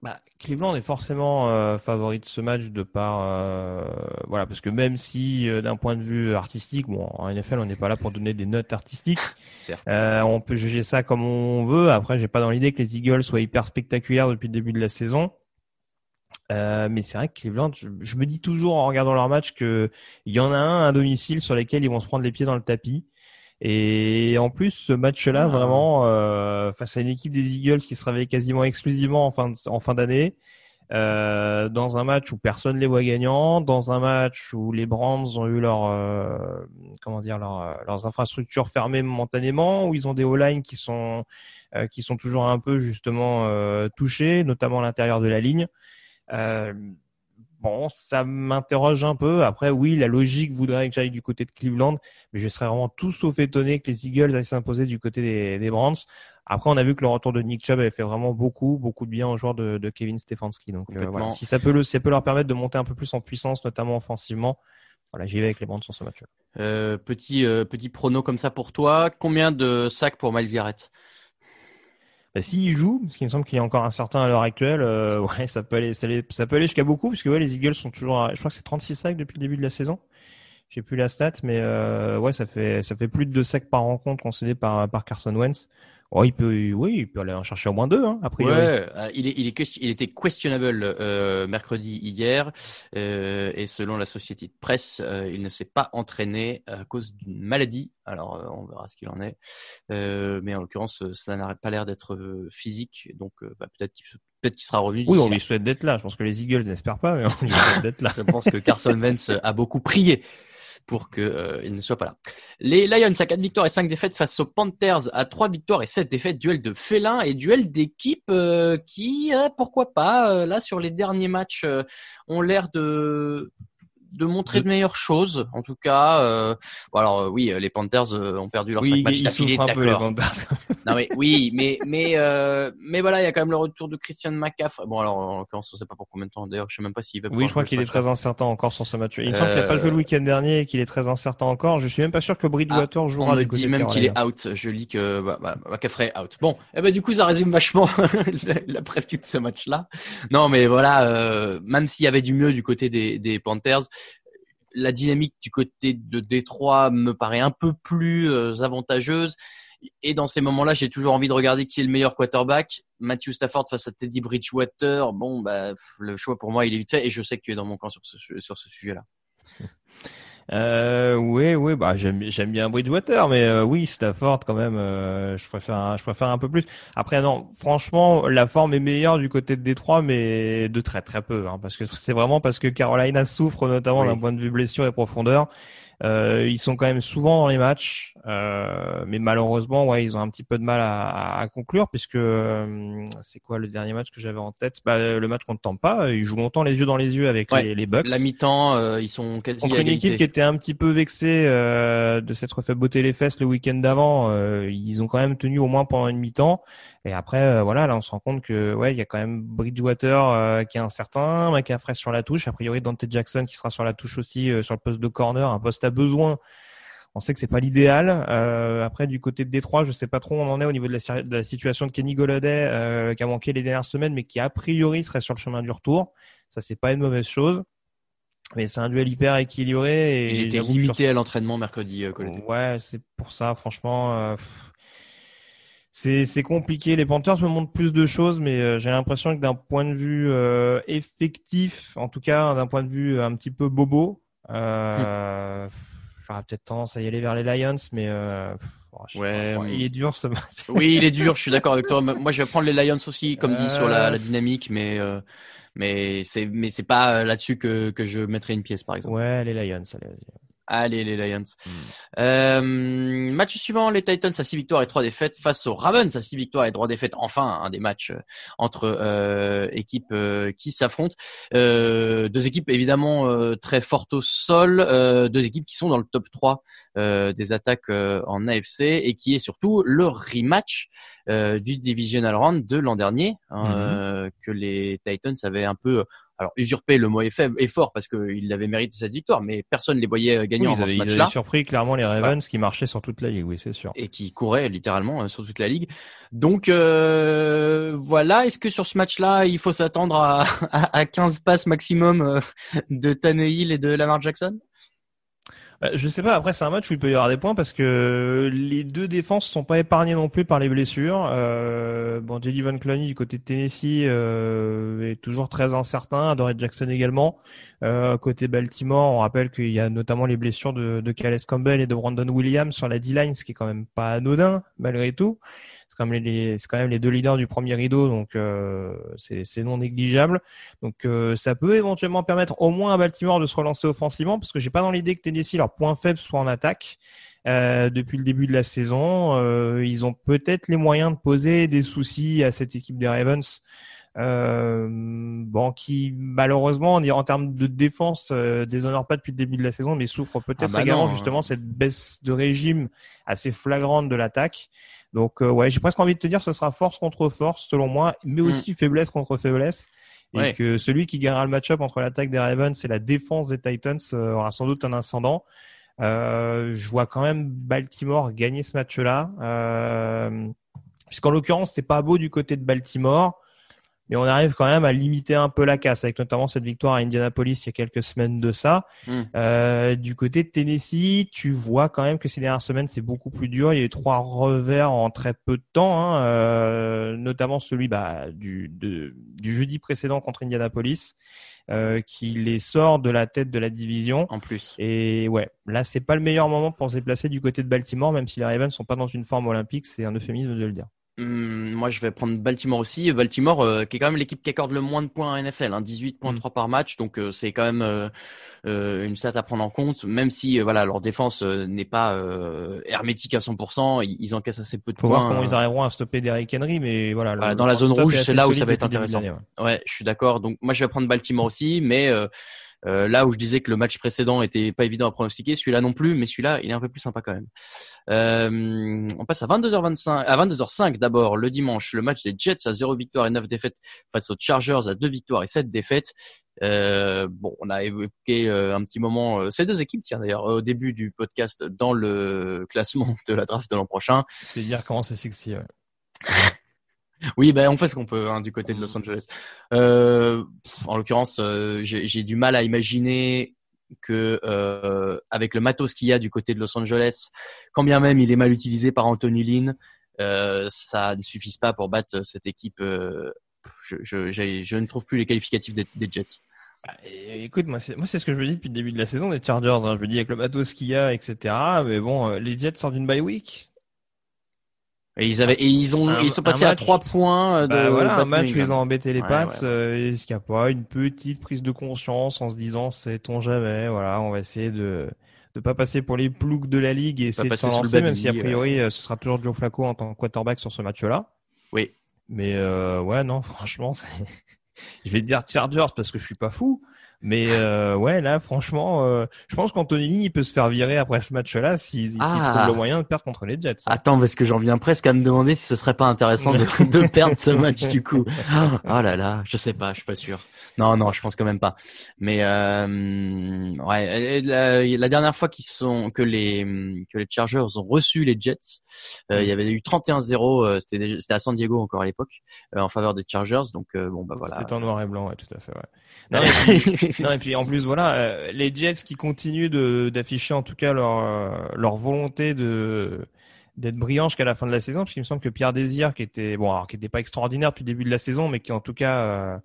Bah, Cleveland est forcément euh, favori de ce match de par euh, voilà parce que même si euh, d'un point de vue artistique, bon en NFL on n'est pas là pour donner des notes artistiques, [LAUGHS] Certes. Euh, on peut juger ça comme on veut. Après j'ai pas dans l'idée que les Eagles soient hyper spectaculaires depuis le début de la saison. Euh, mais c'est vrai que Cleveland, je, je me dis toujours en regardant leur match que il y en a un à domicile sur lesquels ils vont se prendre les pieds dans le tapis. Et en plus, ce match-là, Ah. vraiment, euh, face à une équipe des Eagles qui se réveille quasiment exclusivement en fin de- en fin d'année, euh, dans un match où personne les voit gagnants, dans un match où les Browns ont eu leur euh, comment dire leur, euh, leurs infrastructures fermées momentanément, où ils ont des O-line qui sont euh, qui sont toujours un peu justement euh, touchés, notamment à l'intérieur de la ligne. Euh, bon, ça m'interroge un peu. Après, oui, la logique voudrait que j'aille du côté de Cleveland, mais je serais vraiment tout sauf étonné que les Eagles aillent s'imposer du côté des, des Browns. Après, on a vu que le retour de Nick Chubb avait fait vraiment beaucoup, beaucoup de bien aux joueurs de, de Kevin Stefanski. Donc, euh, voilà. si ça peut le, si ça peut leur permettre de monter un peu plus en puissance, notamment offensivement, voilà, j'y vais avec les Browns sur ce match. Euh, petit euh, petit prono comme ça pour toi. Combien de sacs pour Miles Garrett? S'il joue, parce qu'il me semble qu'il y a encore un certain à l'heure actuelle, euh, ouais, ça peut aller, ça peut aller jusqu'à beaucoup, parce que ouais, les Eagles sont toujours, à- je crois que c'est 36 sacs depuis le début de la saison. J'ai plus la stat, mais euh, ouais, ça fait, ça fait plus de deux sacs par rencontre concédés par par Carson Wentz. Oh, il peut, oui, il peut aller en chercher au moins deux, hein, a priori. Ouais, euh, il, est, il, est il était questionable euh, mercredi hier euh, et selon la société de presse, euh, il ne s'est pas entraîné à cause d'une maladie. Alors euh, on verra ce qu'il en est, Euh, mais en l'occurrence ça n'a pas l'air d'être physique, donc bah, peut-être qu'il peut-être qu'il sera revenu. Oui, on lui souhaite d'être là. Je pense que les Eagles n'espèrent pas, mais on lui [LAUGHS] souhaite d'être là. Je pense que Carson Wentz a beaucoup prié pour que euh, ne soit pas là. Les Lions à 4 victoires et 5 défaites face aux Panthers à 3 victoires et 7 défaites, duel de félins et duel d'équipes euh, qui, euh, pourquoi pas, euh, là sur les derniers matchs, ont l'air de de montrer De- meilleures choses. En tout cas, euh, bon, alors euh, oui, euh, les Panthers euh, ont perdu leurs Oui, 5 matchs d'affilée. [LAUGHS] Non mais oui, mais mais euh, mais voilà, il y a quand même le retour de Christian McCaffrey. Bon alors en l'occurrence, on sait pas pour combien de temps. D'ailleurs, je sais même pas s'il va. Oui, je crois qu'il est très incertain encore sur ce match. Il me semble qu'il n'a pas joué le week-end dernier et qu'il est très incertain encore. Je suis même pas sûr que Bridgewater On jouera me du côté dit même qu'il est out. Je lis que bah, bah, McCaffrey est out. Bon, eh ben du coup ça résume vachement [LAUGHS] la, la prévue de ce match-là. Non, mais voilà, euh, même s'il y avait du mieux du côté des, des Panthers, la dynamique du côté de Détroit me paraît un peu plus euh, avantageuse. Et dans ces moments-là, j'ai toujours envie de regarder qui est le meilleur quarterback. Matthew Stafford face à Teddy Bridgewater. Bon, bah, le choix pour moi, il est vite fait. Et je sais que tu es dans mon camp sur ce, sur ce sujet-là. [LAUGHS] Euh, oui, oui, bah j'aime j'aime bien Bridgewater, mais euh, oui, Stafford quand même, euh, je préfère un, je préfère un peu plus. Après non, franchement, la forme est meilleure du côté de Détroit, mais de très très peu, hein, parce que c'est vraiment parce que Carolina souffre notamment d'un point de vue blessure et profondeur. Euh, ils sont quand même souvent dans les matchs, euh, mais malheureusement, ouais, ils ont un petit peu de mal à, à conclure puisque euh, c'est quoi le dernier match que j'avais en tête? Bah, Le match contre Tampa, ils jouent longtemps les yeux dans les yeux avec Ouais. les, les Bucks. La mi-temps, euh, ils sont quasi Contre à une équipe qui était un petit peu vexée euh, de s'être fait botter les fesses le week-end d'avant, euh, ils ont quand même tenu au moins pendant une mi-temps. Et après, euh, voilà, là, on se rend compte que ouais, il y a quand même Bridgewater euh, qui est incertain, McCaffrey sur la touche. A priori, Dante Jackson qui sera sur la touche aussi euh, sur le poste de corner, un poste à besoin. On sait que c'est pas l'idéal. Euh, après, du côté de Détroit, je sais pas trop où on en est au niveau de la, si- de la situation de Kenny Golladay, euh, qui a manqué les dernières semaines, mais qui a priori serait sur le chemin du retour. Ça, c'est pas une mauvaise chose. Mais c'est un duel hyper équilibré. Et Il était sur limité à l'entraînement mercredi. Euh, Colette. Ouais, c'est pour ça, franchement. euh, pff, c'est compliqué. Les Panthers me montrent plus de choses, mais euh, j'ai l'impression que d'un point de vue euh, effectif, en tout cas d'un point de vue un petit peu bobo, euh, Hmm. j'aurais peut-être tendance à y aller vers les Lions, mais euh, oh, Ouais, pas, hum. il est dur ce match. Oui, il est dur. Je suis d'accord avec toi. Moi, je vais prendre les Lions aussi, comme dit sur la, Euh. la dynamique, mais euh, mais c'est mais c'est pas euh, là-dessus que que je mettrais une pièce, par exemple. Ouais, les Lions, allez, vas-y. Allez, les Lions. Hmm. Euh, match suivant, les Titans à 6 victoires et 3 défaites face aux Ravens à 6 victoires et 3 défaites. Enfin, un des matchs euh, entre euh, équipes euh, qui s'affrontent. Euh, deux équipes évidemment euh, très fortes au sol, euh, deux équipes qui sont dans le top 3 euh, des attaques euh, en AFC et qui est surtout le rematch euh, du divisional round de l'an dernier hein, euh, que les Titans avaient un peu alors usurpé le mot est faible est fort parce qu'ils avaient mérité cette victoire mais personne les voyait Oui, gagnant ils avant avaient, ce ils avaient match-là surpris clairement les Ravens qui marchaient sur toute la ligue, oui, c'est sûr. et qui courait littéralement euh, sur toute la ligue. Donc euh, voilà, est-ce que sur ce match-là, il faut s'attendre à, [LAUGHS] à, à 15 passes maximum euh, de Tannehill et de Lamar Jackson? Je sais pas. Après, c'est un match où il peut y avoir des points parce que les deux défenses sont pas épargnées non plus par les blessures. Euh, bon, Jelly Van Clooney du côté de Tennessee euh, est toujours très incertain. Adoree Jackson également. Euh, côté Baltimore, on rappelle qu'il y a notamment les blessures de, de Calais Campbell et de Brandon Williams sur la D-line, ce qui est quand même pas anodin malgré tout. C'est quand même les, c'est quand même les deux leaders du premier rideau, donc euh, c'est non négligeable. Donc euh, ça peut éventuellement permettre au moins à Baltimore de se relancer offensivement, parce que j'ai pas dans l'idée que Tennessee leur point faible soit en attaque. Euh, depuis le début de la saison, euh, ils ont peut-être les moyens de poser des soucis à cette équipe des Ravens. Euh, bon, qui malheureusement en, en termes de défense euh, déshonore pas depuis le début de la saison, mais souffre peut-être Ah bah également non, justement hein. cette baisse de régime assez flagrante de l'attaque. Donc euh, ouais, j'ai presque envie de te dire, ce sera force contre force selon moi, mais aussi faiblesse contre faiblesse. Et Mm. Ouais. que celui qui gagnera le match-up entre l'attaque des Ravens et la défense des Titans euh, aura sans doute un ascendant. Euh, je vois quand même Baltimore gagner ce match-là, euh, puisqu'en l'occurrence c'est pas beau du côté de Baltimore, mais on arrive quand même à limiter un peu la casse, avec notamment cette victoire à Indianapolis il y a quelques semaines de ça. Mm. Euh, du côté de Tennessee, tu vois quand même que ces dernières semaines c'est beaucoup plus dur. Il y a eu trois revers en très peu de temps, hein, euh, notamment celui bah, du, de- du jeudi précédent contre Indianapolis, euh, qui les sort de la tête de la division. en plus. Et ouais, là c'est pas le meilleur moment pour se déplacer du côté de Baltimore, même si les Ravens sont pas dans une forme olympique, c'est un euphémisme de le dire. Hum, moi, je vais prendre Baltimore aussi. Baltimore, euh, qui est quand même l'équipe qui accorde le moins de points à NFL, hein, 18.3 Mm. par match, donc euh, c'est quand même euh, euh, une stat à prendre en compte. Même si, euh, voilà, leur défense euh, n'est pas euh, hermétique à 100%, ils, ils encaissent assez peu de Faut points. voir comment ils arriveront à stopper Derrick Henry, mais voilà. dans la zone rouge, est c'est là où ça va être intéressant. Ouais, je suis d'accord. Donc moi je vais prendre Baltimore aussi, mais euh, là où je disais que le match précédent était pas évident à pronostiquer, celui-là non plus, mais celui-là il est un peu plus sympa quand même. Euh, on passe à 22h25, à 22h05 d'abord le dimanche, le match des Jets à 0 victoire et 9 défaites face aux Chargers à 2 victoires et 7 défaites. Euh, bon, on a évoqué euh, un petit moment euh, ces deux équipes, tiens d'ailleurs au début du podcast dans le classement de la draft de l'an prochain. C'est dire comment c'est sexy. Ouais. [LAUGHS] Oui, ben on fait ce qu'on peut hein, du côté de Los Angeles. Euh, en l'occurrence, euh, j'ai du mal à imaginer que euh, avec le matos qu'il y a du côté de Los Angeles, quand bien même il est mal utilisé par Anthony Lynn, euh, ça ne suffise pas pour battre cette équipe. euh, je, je, je ne trouve plus les qualificatifs des, des Jets. Bah, écoute, moi c'est moi c'est ce que je me dis depuis le début de la saison des Chargers. Hein. Je me dis avec le matos qu'il y a, etc. Mais bon, les Jets sortent d'une bye week. Et ils avaient, et ils ont, Un- ils sont passés à trois points euh, de. Bah voilà, un match où ils ont embêté les Ouais, Pats. ouais. euh, Est-ce qu'il n'y a pas une petite prise de conscience en se disant, sait-on jamais, voilà, on va essayer de de pas passer pour les ploucs de la ligue et essayer de s'en lancer, même si a priori euh, ce sera toujours Joe Flacco en tant que quarterback sur ce match-là. Oui. Mais euh, ouais, non, [LAUGHS] franchement, je vais te dire Chargers parce que je suis pas fou. Mais euh, ouais, là, franchement, euh, je pense qu'Antonini il peut se faire virer après ce match-là s'il s'il Ah. trouve le moyen de perdre contre les Jets. Attends, parce que j'en viens presque à me demander si ce serait pas intéressant de, [LAUGHS] de perdre ce match du coup. Oh là là, je sais pas, je suis pas sûr. Non, non, je pense quand même pas. Mais euh, ouais, la, la dernière fois qu'ils sont que les que les Chargers ont reçu les Jets, euh, il y avait eu 31-0. euh, C'était c'était à San Diego encore à l'époque euh, en faveur des Chargers. Donc bon bah voilà. C'était en noir et blanc, ouais, tout à fait. Ouais. [LAUGHS] Non, et puis, non, et puis en plus voilà, les Jets qui continuent de d'afficher en tout cas leur leur volonté de d'être brillants jusqu'à la fin de la saison, parce qu'il me semble que Pierre Désir, qui était bon, alors qui était pas extraordinaire depuis le début de la saison, mais qui en tout cas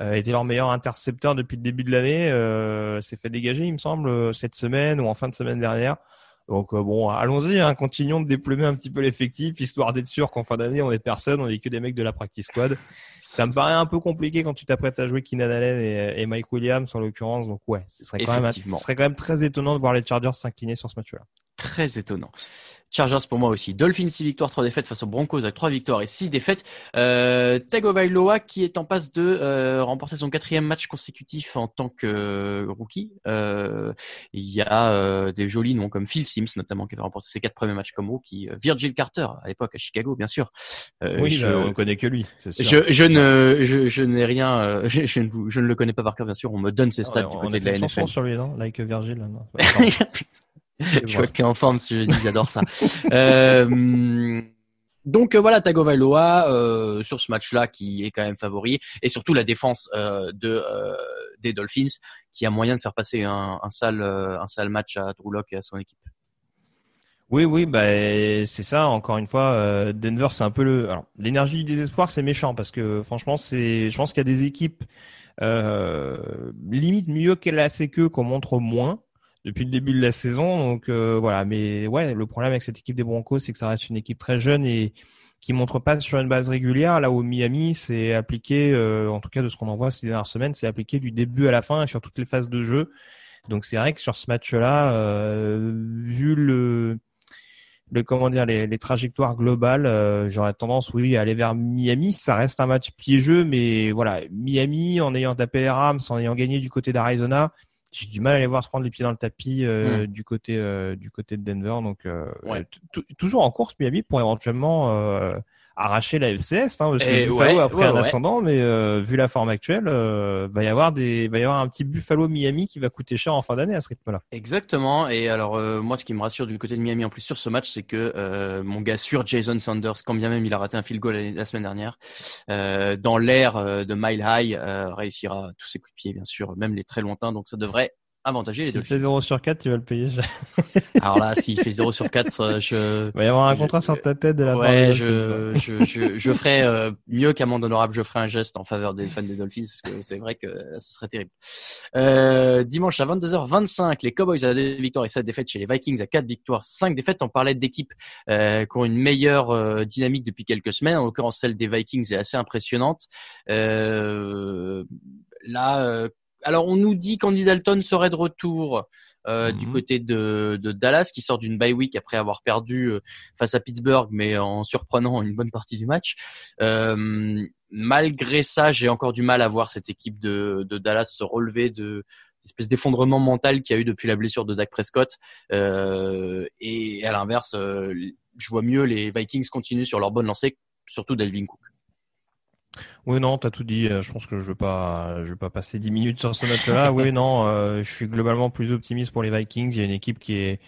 était leur meilleur intercepteur depuis le début de l'année, euh, s'est fait dégager, il me semble, euh, cette semaine ou en fin de semaine dernière. Donc euh, bon, allons-y, hein, continuons de déplumer un petit peu l'effectif, histoire d'être sûr qu'en fin d'année, on est personne, on est que des mecs de la practice squad. Ça me paraît un peu compliqué quand tu t'apprêtes à jouer Keenan Allen et, et Mike Williams en l'occurrence. Donc ouais, ce serait quand même, ce serait quand même très étonnant de voir les Chargers s'incliner sur ce match-là. Très étonnant. Chargers pour moi aussi. Dolphins 6 victoires, 3 défaites face aux Broncos avec 3 victoires et 6 défaites. Euh, Tagovailoa qui est en passe de euh, remporter son quatrième match consécutif en tant que euh, rookie. Euh, il y a euh, des jolis noms comme Phil Sims notamment qui avait remporté ses quatre premiers matchs comme rookie. Euh, Virgil Carter à l'époque à Chicago bien sûr. Oui, je, bah, on connaît que lui, sûr. je, je ne je, je n'ai rien [LAUGHS] je, je ne vous- je ne le connais pas par cœur bien sûr. On me donne ses stats Ah Ouais, du on côté a de la chanson NFL. sur lui, non? Like Virgil. Non? [LAUGHS] [LAUGHS] [LAUGHS] Je vois que t'es en forme j'adore ça. [LAUGHS] Euh, donc euh, voilà, Tagovailoa euh, sur ce match-là qui est quand même favori et surtout la défense euh, de euh, des Dolphins qui a moyen de faire passer un, un sale euh, un sale match à Drew et à son équipe. Oui, oui, bah c'est ça. Encore une fois, euh, Denver, c'est un peu le. Alors, l'énergie du désespoir, c'est méchant parce que franchement, c'est. Je pense qu'il y a des équipes euh, limite mieux qu'elle a c'est que qu'on montre moins depuis le début de la saison. Donc euh, voilà. Mais ouais, le problème avec cette équipe des Broncos, c'est que ça reste une équipe très jeune et qui montre pas sur une base régulière. Là où Miami, c'est appliqué, euh, en tout cas de ce qu'on en voit ces dernières semaines, c'est appliqué du début à la fin et sur toutes les phases de jeu. Donc c'est vrai que sur ce match-là, euh, vu le le comment dire les, les trajectoires globales, euh, j'aurais tendance oui à aller vers Miami. Ça reste un match piégeux, mais voilà Miami en ayant tapé les Rams, en ayant gagné du côté d'Arizona, j'ai du mal à les voir se prendre les pieds dans le tapis euh, du côté euh, du côté de Denver. Donc euh, Ouais. toujours en course Miami pour éventuellement euh, arracher la FCS, hein, parce que Et Buffalo ouais, a pris ouais, un ascendant, mais euh, vu la forme actuelle, euh, va y avoir des va y avoir un petit Buffalo Miami qui va coûter cher en fin d'année à ce rythme-là. Exactement. Et alors euh, moi, ce qui me rassure du côté de Miami en plus sur ce match, c'est que euh, mon gars sûr Jason Sanders, quand bien même il a raté un field goal la, la semaine dernière, euh, dans l'air euh, de Mile High, euh, réussira tous ses coups de pied, bien sûr, même les très lointains. Donc ça devrait avantager les S'il fait Dolphins. 0 sur 4, tu vas le payer. [LAUGHS] Alors là, s'il fait 0 sur 4, euh, je Il va y avoir un Je- contrat sur ta tête de la part ouais, je, Dolphins. je, je, je ferai euh, mieux qu'amende honorable, je ferai un geste en faveur des fans des Dolphins, parce que c'est vrai que euh, ce serait terrible. Euh, dimanche à 22h25, les Cowboys à 2 victoires et 7 défaites chez les Vikings à 4 victoires, 5 défaites. On parlait d'équipes euh, qui ont une meilleure euh, dynamique depuis quelques semaines, en l'occurrence celle des Vikings est assez impressionnante. Euh, là, euh, alors on nous dit qu'Andy Dalton serait de retour. euh, du Mhm. côté de, de Dallas qui sort d'une bye week après avoir perdu euh, face à Pittsburgh, mais en surprenant une bonne partie du match. Euh, malgré ça, j'ai encore du mal à voir cette équipe de, de Dallas se relever de espèce d'effondrement mental qu'il y a eu depuis la blessure de Dak Prescott. Euh, et à l'inverse, euh, je vois mieux les Vikings continuer sur leur bonne lancée, surtout Dalvin Cook. Oui, non, t'as tout dit. Euh, Je pense que je veux pas, je vais pas passer 10 minutes sur ce match-là. [LAUGHS] oui, non, euh, je suis globalement plus optimiste pour les Vikings. Il y a une équipe qui est,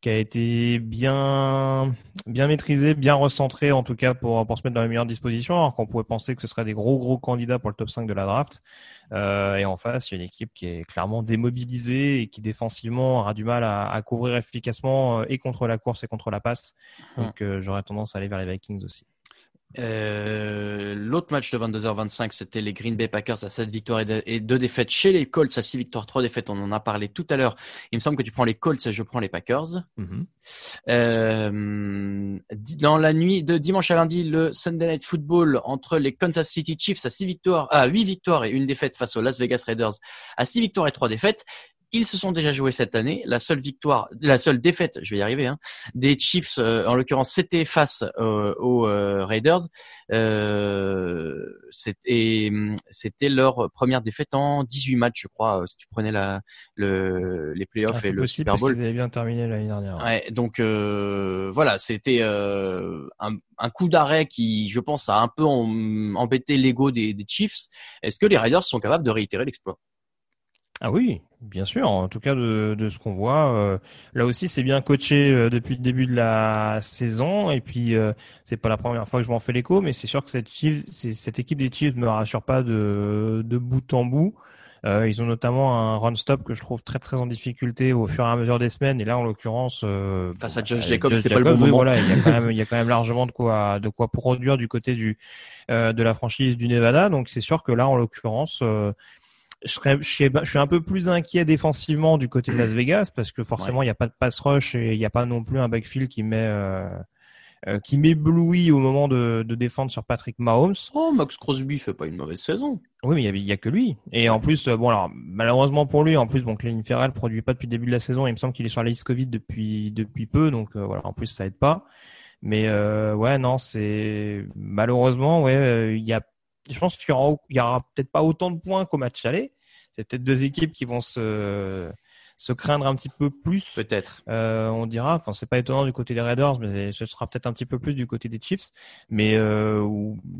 qui a été bien, bien maîtrisée, bien recentrée, en tout cas pour, pour se mettre dans les meilleures dispositions, alors qu'on pouvait penser que ce serait des gros, gros candidats pour le top 5 de la draft. Euh, et en face, il y a une équipe qui est clairement démobilisée et qui défensivement aura du mal à, à couvrir efficacement et contre la course et contre la passe. Donc, euh, j'aurais tendance à aller vers les Vikings aussi. Euh, L'autre match de 22h25, c'était les Green Bay Packers à 7 victoires et 2 défaites chez les Colts à 6 victoires, 3 défaites. On en a parlé tout à l'heure. Il me semble que tu prends les Colts et je prends les Packers. Mhm. Euh, dans la nuit de dimanche à lundi, le Sunday Night Football entre les Kansas City Chiefs à 6 victoires, à 8 victoires et une défaite face aux Las Vegas Raiders à 6 victoires et 3 défaites. Ils se sont déjà joués cette année. La seule victoire, la seule défaite, je vais y arriver, hein, des Chiefs, euh, en l'occurrence, c'était face euh, aux euh, Raiders. c'était, c'était leur première défaite en 18 matchs, je crois, si tu prenais la, le, les playoffs Ah, et le Super Bowl. Ils avaient bien terminé l'année dernière. Ouais, donc voilà, c'était un, un, coup d'arrêt qui, je pense, a un peu embêté l'ego des, des Chiefs. Est-ce que les Raiders sont capables de réitérer l'exploit? Ah oui, bien sûr. En tout cas, de, de ce qu'on voit, euh, là aussi, c'est bien coaché euh, depuis le début de la saison. Et puis, euh, c'est pas la première fois que je m'en fais l'écho, mais c'est sûr que cette, cette équipe des Chiefs me rassure pas de, de bout en bout. ils ont notamment un run stop que je trouve très très en difficulté au fur et à mesure des semaines. Et là, en l'occurrence, face à Josh Jacobs, c'est pas le bon moment. Voilà, il y a quand même il y a quand même largement de quoi de quoi produire du côté du de la franchise du Nevada. Donc c'est sûr que là, en l'occurrence je, serais, je, suis, je suis un peu plus inquiet défensivement du côté de Las Vegas parce que forcément il n'y a pas de pass rush et il n'y a pas non plus un backfield qui met euh, euh, qui m'éblouit au moment de, de, défendre sur Patrick Mahomes. Oh, Max Crosby fait pas une mauvaise saison. Oui, mais il y, a, y a que lui. Et en plus, euh, bon alors malheureusement pour lui, en plus bon, Clément Ferrell produit pas depuis le début de la saison. Il me semble qu'il est sur la liste Covid depuis depuis peu, donc euh, voilà. En plus, ça aide pas. Mais euh, ouais, non, c'est malheureusement ouais, il y a je pense qu'il y aura, peut-être pas autant de points qu'au match aller. C'est peut-être deux équipes qui vont se se craindre un petit peu plus. Peut-être. Euh, on dira. Enfin, c'est pas étonnant du côté des Raiders, mais ce sera peut-être un petit peu plus du côté des Chiefs. Mais euh,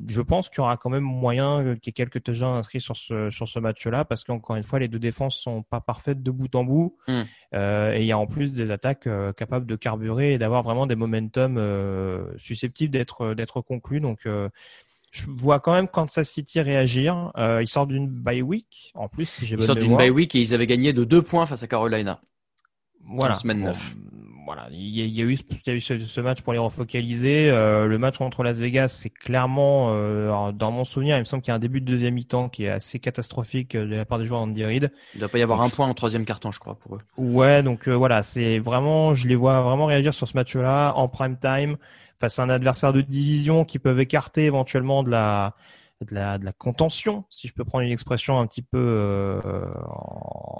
je pense qu'il y aura quand même moyen qu'il y ait quelques touchdowns inscrits sur ce sur ce match-là, parce qu'encore une fois, les deux défenses sont pas parfaites de bout en bout, mm. euh, et il y a en plus des attaques capables de carburer et d'avoir vraiment des momentum susceptibles d'être d'être conclus. Donc je vois quand même Kansas City réagir. Euh, ils sortent d'une bye week en plus. Si j'ai ils sortent d'une bye week et ils avaient gagné de deux points face à Carolina. Voilà. En semaine 9. voilà, il y, a, il y a eu, il y a eu ce, ce, match pour les refocaliser. Euh, le match contre Las Vegas, c'est clairement, euh, dans mon souvenir, il me semble qu'il y a un début de deuxième mi-temps qui est assez catastrophique euh, de la part des joueurs d'Andy Reid. Il ne doit pas y avoir donc, un point en troisième carton, je crois, pour eux. Ouais, donc euh, voilà, c'est vraiment, je les vois vraiment réagir sur ce match-là en prime time face à un adversaire de division qui peuvent écarter éventuellement de la de la, de la contention, si je peux prendre une expression un petit peu euh,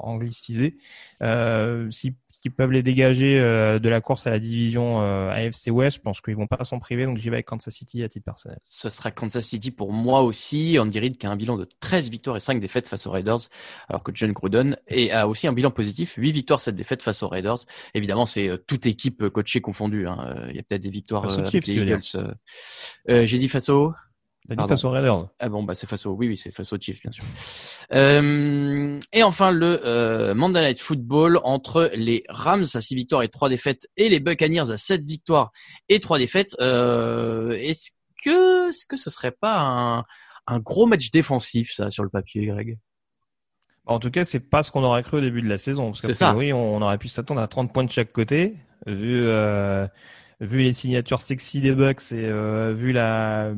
anglicisée, euh, si, qui peuvent les dégager euh, de la course à la division euh, AFC West. Je pense qu'ils vont pas s'en priver, donc j'y vais avec Kansas City à titre personnel. Ce sera Kansas City pour moi aussi. Andy Reid qui a un bilan de 13 victoires et 5 défaites face aux Raiders, alors que John Gruden et a aussi un bilan positif, 8 victoires, 7 défaites face aux Raiders. Évidemment, c'est euh, toute équipe coachée confondue. Hein. Il y a peut-être des victoires face euh, Chiefs, les Eagles. J'ai dit face aux T'as dit face aux Raiders. Ah bon, bah c'est face aux, oui, oui, c'est face aux Chiefs, bien sûr. Euh, et enfin le euh, Monday Night Football entre les Rams à 6 victoires et 3 défaites et les Buccaneers à 7 victoires et 3 défaites. Euh, est-ce que, est-ce que ce serait pas un, un gros match défensif ça sur le papier, Greg? En tout cas, c'est pas ce qu'on aurait cru au début de la saison. Parce C'est ça. Oui, on aurait pu s'attendre à 30 points de chaque côté, vu. Euh vu les signatures sexy des Bucks et euh, vu la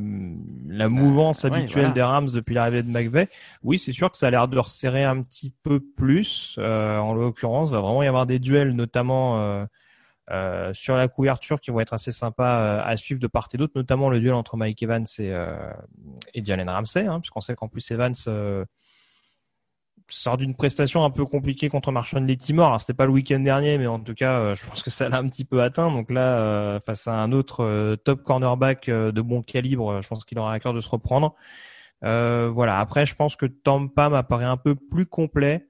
la mouvance ouais, habituelle voilà. des Rams depuis l'arrivée de McVay, oui, c'est sûr que ça a l'air de resserrer un petit peu plus. Euh, en l'occurrence, il va vraiment y avoir des duels, notamment euh, euh, sur la couverture, qui vont être assez sympas euh, à suivre de part et d'autre, notamment le duel entre Mike Evans et, euh, et Jalen Ramsey, hein, puisqu'on sait qu'en plus Evans euh, sort d'une prestation un peu compliquée contre Marshawn Lettimore. Alors c'était pas le week-end dernier, mais en tout cas, euh, je pense que ça l'a un petit peu atteint. Donc là, euh, face à un autre euh, top cornerback de bon calibre, je pense qu'il aura à cœur de se reprendre. voilà. Après, je pense que Tampa m'apparaît un peu plus complet.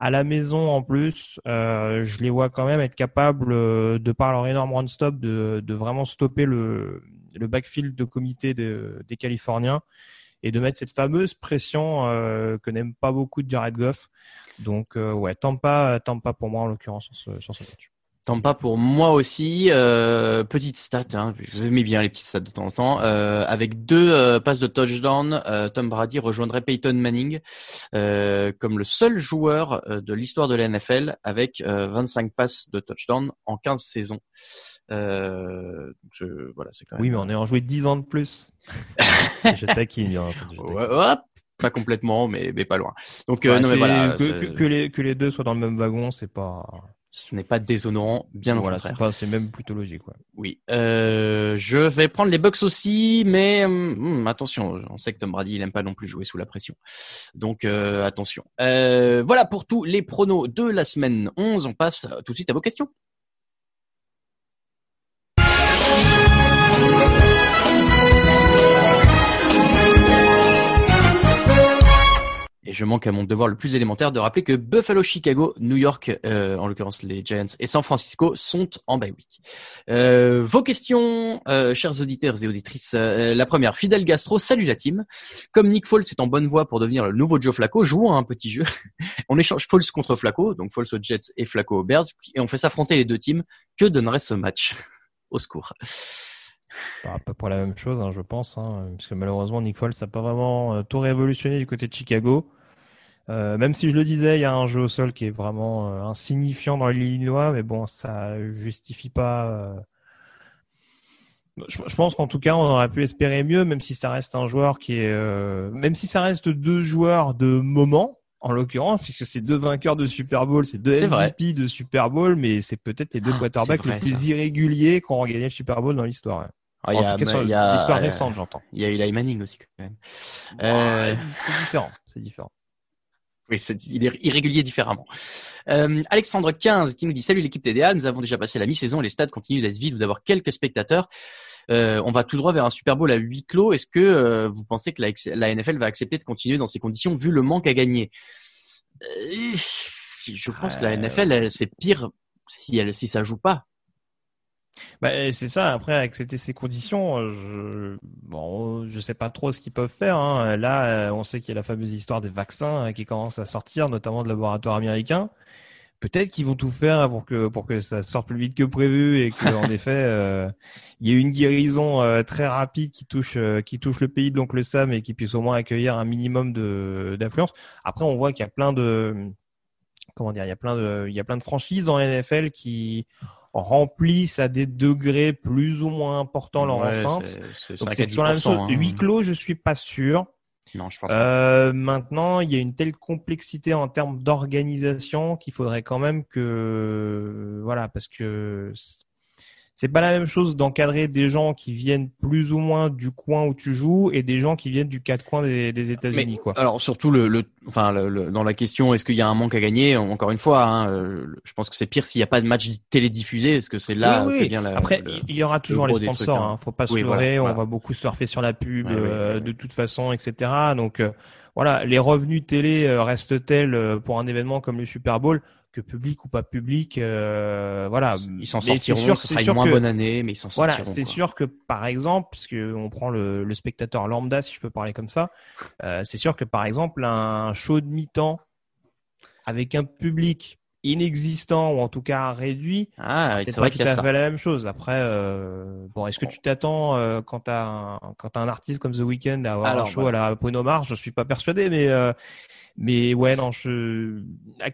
À la maison, en plus, je les vois quand même être capables, de par leur énorme run stop, de, de vraiment stopper le, le backfield de comité de, des Californiens et de mettre cette fameuse pression euh, que n'aime pas beaucoup de Jared Goff. Donc euh, ouais, Tampa, Tampa pour moi en l'occurrence sur ce, sur ce match. Tampa pour moi aussi. Euh, petite stat, hein, vous aimez bien les petites stats de temps en temps. Euh, avec deux euh, passes de touchdown, Tom Brady rejoindrait Peyton Manning comme le seul joueur de l'histoire de la NFL avec 25 passes de touchdown en 15 saisons. je, voilà, c'est quand même... Oui, mais on est en joué 10 ans de plus. Je taquine, je taquine. Ouais, ouais, pas complètement, mais, mais pas loin. Donc, euh, Ouais, non, mais c'est- voilà, que, c'est- que, que les, que les deux soient dans le même wagon, c'est pas. ce n'est pas déshonorant, bien au voilà, contraire. c'est même plutôt logique. Ouais. Oui. Euh, je vais prendre les Bucks aussi, mais hum, attention, on sait que Tom Brady, il aime pas non plus jouer sous la pression. Donc euh, attention. Euh, voilà pour tous les pronos de la semaine 11. On passe tout de suite à vos questions. Je manque à mon devoir le plus élémentaire de rappeler que Buffalo, Chicago, New York, euh, en l'occurrence les Giants et San Francisco sont en bye week. Euh, vos questions, euh, chers auditeurs et auditrices. Euh, la première, Fidel Gastro, salut la team. Comme Nick Foles est en bonne voie pour devenir le nouveau Joe Flacco, jouons à un petit jeu. [LAUGHS] on échange Foles contre Flacco, donc Foles aux Jets et Flacco aux Bears, et on fait s'affronter les deux teams. Que donnerait ce match [LAUGHS] Au secours? Bah, peu près la même chose, hein, je pense, hein, parce que malheureusement Nick Foles n'a pas vraiment euh, tout révolutionné du côté de Chicago. Euh, même si je le disais, il y a un jeu au sol qui est vraiment euh, insignifiant dans l'Illinois, mais bon, ça justifie pas. euh, Je, je pense qu'en tout cas, on aurait pu espérer mieux, même si ça reste un joueur qui est, euh, même si ça reste deux joueurs de moment, en l'occurrence, puisque c'est deux vainqueurs de Super Bowl, c'est deux vrai. MVP de Super Bowl, mais c'est peut-être les deux Ah, quarterbacks les plus ça. irréguliers qui ont gagné le Super Bowl dans l'histoire. ouais. Ah, il y en a- tout cas, sur il y a- l'histoire euh, récente, j'entends. Il y a Eli Manning aussi quand même. Euh, Ouais, c'est différent, c'est différent. Oui, c'est- il est irrégulier différemment. Euh, Alexandre 15 qui nous dit Salut l'équipe TDA, nous avons déjà passé la mi-saison et les stades continuent d'être vides ou d'avoir quelques spectateurs. Euh, on va tout droit vers un Super Bowl à huis clos. Est-ce que euh, vous pensez que la, la NFL va accepter de continuer dans ces conditions vu le manque à gagner? Je pense que la NFL, elle, c'est pire si, elle, si ça joue pas. Bah, c'est ça. Après, accepter ces conditions, euh, je, bon, je sais pas trop ce qu'ils peuvent faire. Hein. Là, euh, on sait qu'il y a la fameuse histoire des vaccins euh, qui commence à sortir, notamment de laboratoires américains. Peut-être qu'ils vont tout faire pour que pour que ça sorte plus vite que prévu et que en [LAUGHS] effet, euh, il y ait une guérison euh, très rapide qui touche euh, qui touche le pays de l'oncle Sam et qui puisse au moins accueillir un minimum de d'influence. Après, on voit qu'il y a plein de comment dire, il y a plein de il y a plein de franchises dans la NFL qui remplissent à des degrés plus ou moins importants leur Ouais, enceinte. c'est- c'est Donc 5 c'est à toujours la même 10%, chose. hein. Huis clos, je suis pas sûr. Non, je pense. Euh, maintenant, il y a une telle complexité en termes d'organisation qu'il faudrait quand même que, voilà, parce que c'est pas la même chose d'encadrer des gens qui viennent plus ou moins du coin où tu joues et des gens qui viennent du quatre coins des, des États-Unis, quoi. Alors surtout le, le enfin le, le- dans la question est-ce qu'il y a un manque à gagner? Encore une fois hein, euh, je pense que c'est pire s'il n'y a pas de match télédiffusé parce que c'est là Oui, que oui. vient la Après, il y aura toujours les sponsors. trucs, hein. hein. Faut pas se Oui, leurrer. voilà, on voilà. va beaucoup surfer sur la pub Ouais, euh, ouais, de ouais. toute façon, etc. Donc euh, voilà, les revenus télé euh, restent tels euh, pour un événement comme le Super Bowl? Que public ou pas public. euh, voilà. ils s'en Mais c'est sortiront sûr- ce c'est sera une sûr moins que- bonne année mais ils s'en sortiront Voilà, c'est sûr que par exemple, puisque on prend le, le spectateur lambda, si je peux parler comme ça, euh, c'est sûr que par exemple un show de mi-temps avec un public inexistant ou en tout cas réduit, ah c'est vrai qu'il y a ça fait la même chose. Après, euh, bon, est-ce que tu t'attends euh, quand t'as un, quand t'as un artiste comme The Weeknd à avoir Alors, un show voilà. à la Bruno Mars Je suis pas persuadé, mais euh, mais ouais, non, je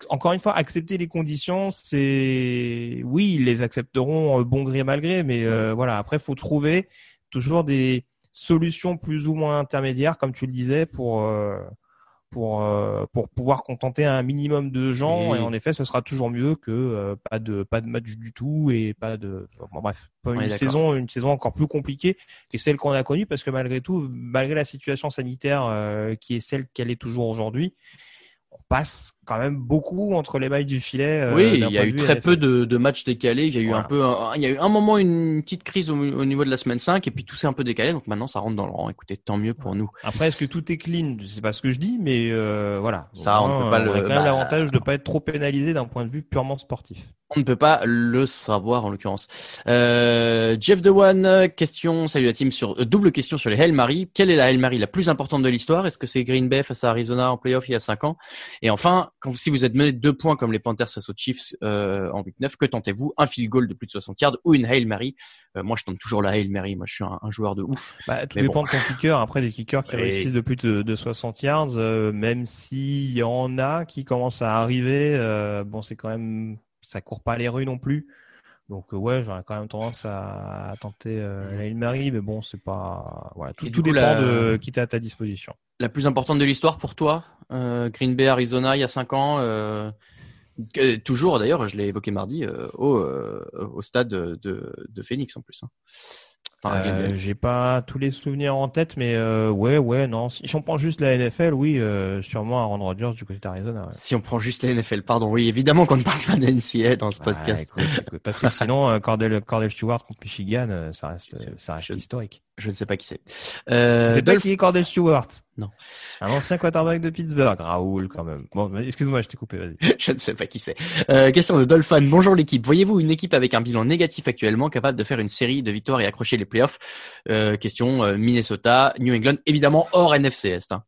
encore une fois, accepter les conditions, c'est oui, ils les accepteront euh, bon gré mal gré, mais euh, voilà. Après, faut trouver toujours des solutions plus ou moins intermédiaires, comme tu le disais, pour euh, pour euh, pour pouvoir contenter un minimum de gens. Et en effet ce sera toujours mieux que euh, pas de pas de match du tout et pas de bon, bref pas une saison une saison encore plus compliquée que celle qu'on a connue parce que malgré tout malgré la situation sanitaire euh, qui est celle qu'elle est toujours aujourd'hui on passe quand même beaucoup entre les mailles du filet euh, oui il y a eu très NFL. peu de, de matchs décalés il y a eu Voilà. un peu un- il y a eu un moment une petite crise au, au niveau de la semaine 5 et puis tout s'est un peu décalé donc maintenant ça rentre dans le rang écoutez tant mieux pour nous Après, est-ce que tout est clean? Je sais pas ce que je dis, mais euh, voilà. Ça, on peut pas le- a quand même bah, l'avantage de pas être trop pénalisé d'un point de vue purement sportif. On ne peut pas le savoir en l'occurrence. Euh, Jeff Dewan, euh, question, salut la team, sur euh, double question sur les Hail Mary. Quelle est la Hail Mary la plus importante de l'histoire? Est-ce que c'est Green Bay face à Arizona en playoff il y a 5 ans? Et enfin, quand, si vous êtes mené de deux points comme les Panthers face aux Chiefs euh, en week 9, que tentez-vous? Un field goal de plus de 60 yards ou une Hail Mary? Euh, Moi, je tente toujours la Hail Mary. Moi, je suis un, un joueur de ouf. Bah, tout Mais dépend bon. de ton kicker. Après, des kickers qui [LAUGHS] réussissent de plus de, de 60 yards, euh, même s'il y en a qui commencent à arriver, euh, bon, c'est quand même, ça court pas les rues non plus. Donc euh, ouais, j'aurais quand même tendance à, à tenter euh, la Hail Mary, mais bon, c'est pas voilà, tout, tout coup, dépend la- de qui t'es à ta disposition. La plus importante de l'histoire pour toi, euh, Green Bay, Arizona, il y a cinq ans. euh, toujours d'ailleurs, je l'ai évoqué mardi au, au stade de, de Phoenix en plus. hein. Enfin, Euh. J'ai pas tous les souvenirs en tête, mais euh, ouais, ouais, non. Si, si on prend juste la NFL, oui, euh, sûrement Aaron Rodgers du côté d'Arizona. Ouais. Si on prend juste la NFL, pardon, oui, évidemment qu'on ne parle pas d'NCA dans ce Ah, podcast. écoute, écoute, parce que sinon, euh, Cordell, Cordell Stewart contre Michigan, euh, ça reste, ça reste Je- historique. Je ne sais pas qui c'est. Euh, C'est toi Dolph- qui est Cordell Stewart? Non. Un ancien quarterback de Pittsburgh, Raoul quand même. Bon, excuse-moi, je t'ai coupé, vas-y. [LAUGHS] Je ne sais pas qui c'est. Euh, question de Dolphin. Bonjour l'équipe. Voyez-vous une équipe avec un bilan négatif actuellement capable de faire une série de victoires et accrocher les playoffs? Euh, Question euh, Minnesota, New England, évidemment hors NFC Est. hein.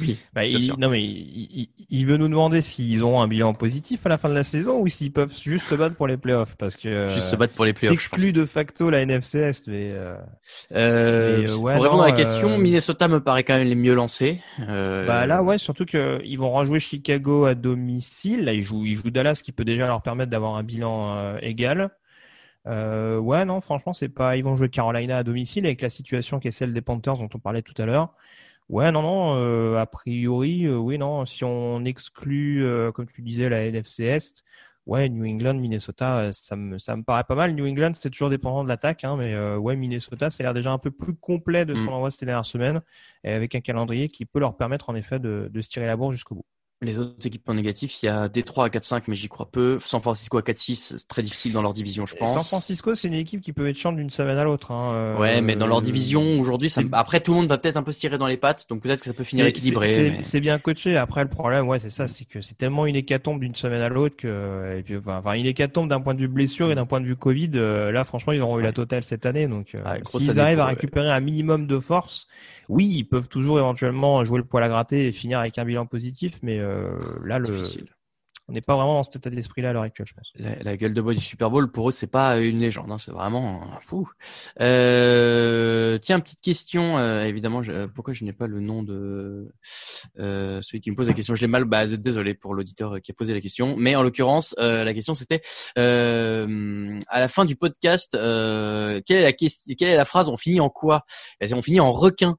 Oui, Bah, bien il, sûr. non mais il, il- il veut nous demander s'ils auront un bilan positif à la fin de la saison ou s'ils peuvent juste se battre pour les playoffs parce que euh, Juste se battre pour les playoffs. de facto la NFC Est, mais euh, Euh, Mais, euh, ouais, pour répondre à la question, euh, Minnesota me paraît quand même les mieux lancés. Euh, bah là ouais surtout que ils vont rejouer Chicago à domicile. Là ils jouent ils jouent Dallas qui peut déjà leur permettre d'avoir un bilan euh, égal. Euh, ouais non franchement c'est pas ils vont jouer Carolina à domicile avec la situation qui est celle des Panthers dont on parlait tout à l'heure. Ouais non non euh, a priori euh, oui non si on exclut euh, comme tu disais la NFC Est ouais New England Minnesota euh, ça me ça me paraît pas mal New England c'est toujours dépendant de l'attaque hein, mais euh, ouais Minnesota c'est l'air déjà un peu plus complet de ce Mm. qu'on en voit ces dernières semaines et avec un calendrier qui peut leur permettre en effet de, de se tirer la bourre jusqu'au bout. Les autres équipes en négatif, il y a Détroit à 4-5, mais j'y crois peu. San Francisco à 4-6, c'est très difficile dans leur division, je pense. San Francisco c'est une équipe qui peut être chiante d'une semaine à l'autre. Hein. euh, Ouais, mais dans leur division aujourd'hui, ça... après tout le monde va peut-être un peu se tirer dans les pattes, donc peut-être que ça peut finir équilibré. c'est- mais- bien coaché. Après, le problème, ouais, c'est ça, c'est que c'est tellement une hécatombe d'une semaine à l'autre que, et puis, enfin, une hécatombe d'un point de vue blessure et d'un point de vue Covid. euh, là, franchement, ils auront eu la totale cette année. Donc, euh, Ouais, s'ils arrivent à ouais. récupérer un minimum de force, oui, ils peuvent toujours éventuellement jouer le poil à gratter et finir avec un bilan positif. Mais euh, là, le, Difficile. on n'est pas vraiment dans cet état d'esprit-là à l'heure actuelle, je pense. La, la gueule de bois du Super Bowl, pour eux, c'est pas une légende, hein, c'est vraiment. fou. Euh, tiens, petite question. euh, évidemment, je- pourquoi je n'ai pas le nom de euh, celui qui me pose la question? Je l'ai mal. Bah, désolé pour l'auditeur qui a posé la question. Mais en l'occurrence, euh, la question c'était euh, à la fin du podcast. euh, quelle est la question Quelle est la phrase On finit en quoi? On finit en requin.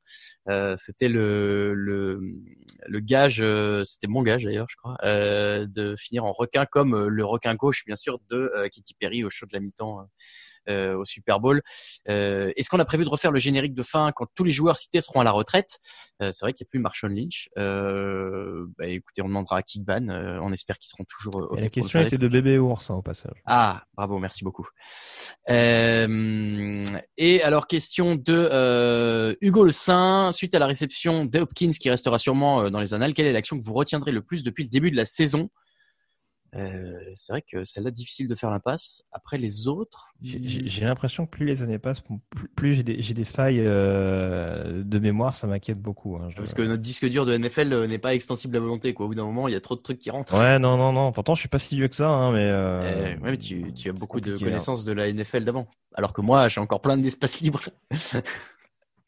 Euh, c'était le, le le gage, euh, c'était mon gage d'ailleurs, je crois, euh, de finir en requin comme le requin gauche, bien sûr, de Katy Perry au show de la mi-temps euh, au Super Bowl. Euh, Est-ce qu'on a prévu de refaire le générique de fin quand tous les joueurs cités seront à la retraite? Euh, C'est vrai qu'il n'y a plus Marshawn Lynch. Bah, écoutez, on demandera à Kickban. On espère qu'ils seront toujours. Et la question était de bébé ours, hein, au passage. Ah, bravo, merci beaucoup. Et alors, question de Hugo Le Saint, suite à la réception d'Hopkins qui restera sûrement dans les annales, quelle est l'action que vous retiendrez le plus depuis le début de la saison? Euh, C'est vrai que celle-là, difficile de faire l'impasse. Après les autres, J'ai- J'ai j'ai l'impression que plus les années passent, plus, plus j'ai des, j'ai des failles euh, de mémoire, ça m'inquiète beaucoup. hein. Je- parce que notre disque dur de NFL euh, n'est pas extensible à volonté. Quoi. Au bout d'un moment, il y a trop de trucs qui rentrent. Ouais, non, non, non. Pourtant, je suis pas si vieux que ça, hein, mais. Euh... Euh, ouais, mais tu, tu as beaucoup de hein. connaissances de la NFL d'avant. Alors que moi, j'ai encore plein d'espace [LAUGHS] libre.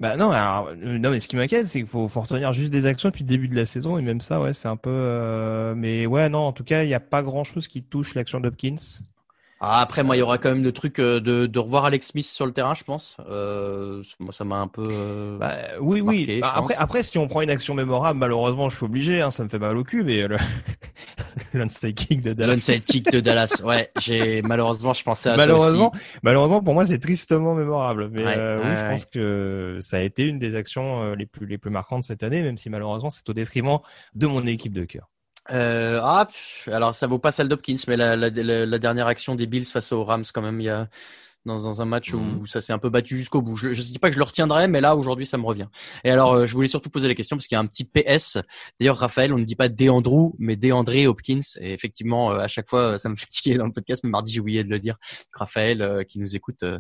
Bah non, alors, euh, non, mais ce qui m'inquiète, c'est qu'il faut, faut retenir juste des actions depuis le début de la saison, et même ça, ouais, c'est un peu. euh, Mais ouais, non, en tout cas, il n'y a pas grand-chose qui touche l'action d'Hopkins. Ah, après, moi, il y aura quand même le truc euh, de, de revoir Alex Smith sur le terrain, je pense. Euh, moi, ça m'a un peu. euh, Bah, oui, oui. Bah, après, après, si on prend une action mémorable, malheureusement, je suis obligé, hein, ça me fait mal au cul, mais le [LAUGHS] l'onside kick de Dallas. L'onside kick de Dallas. Ouais, j'ai malheureusement, je pensais à Malheureusement, ça aussi. malheureusement pour moi, c'est tristement mémorable. Mais Ouais, euh, oui, ouais, je pense que ça a été une des actions euh, les plus les plus marquantes cette année, même si malheureusement c'est au détriment de mon équipe de cœur. Euh, ah, alors ça vaut pas celle d'Hopkins, mais la, la, la, la dernière action des Bills face aux Rams, quand même, il y a dans, dans un match Mhm. où ça s'est un peu battu jusqu'au bout. Je, je dis pas que je le retiendrai, mais là aujourd'hui ça me revient. Et alors euh, je voulais surtout poser la question parce qu'il y a un petit PS. D'ailleurs Raphaël, on ne dit pas Deandrew, mais Deandré Hopkins. Et effectivement, euh, à chaque fois ça me [LAUGHS] fatiguait dans le podcast, mais mardi j'ai oublié de le dire. Raphaël euh, qui nous écoute euh,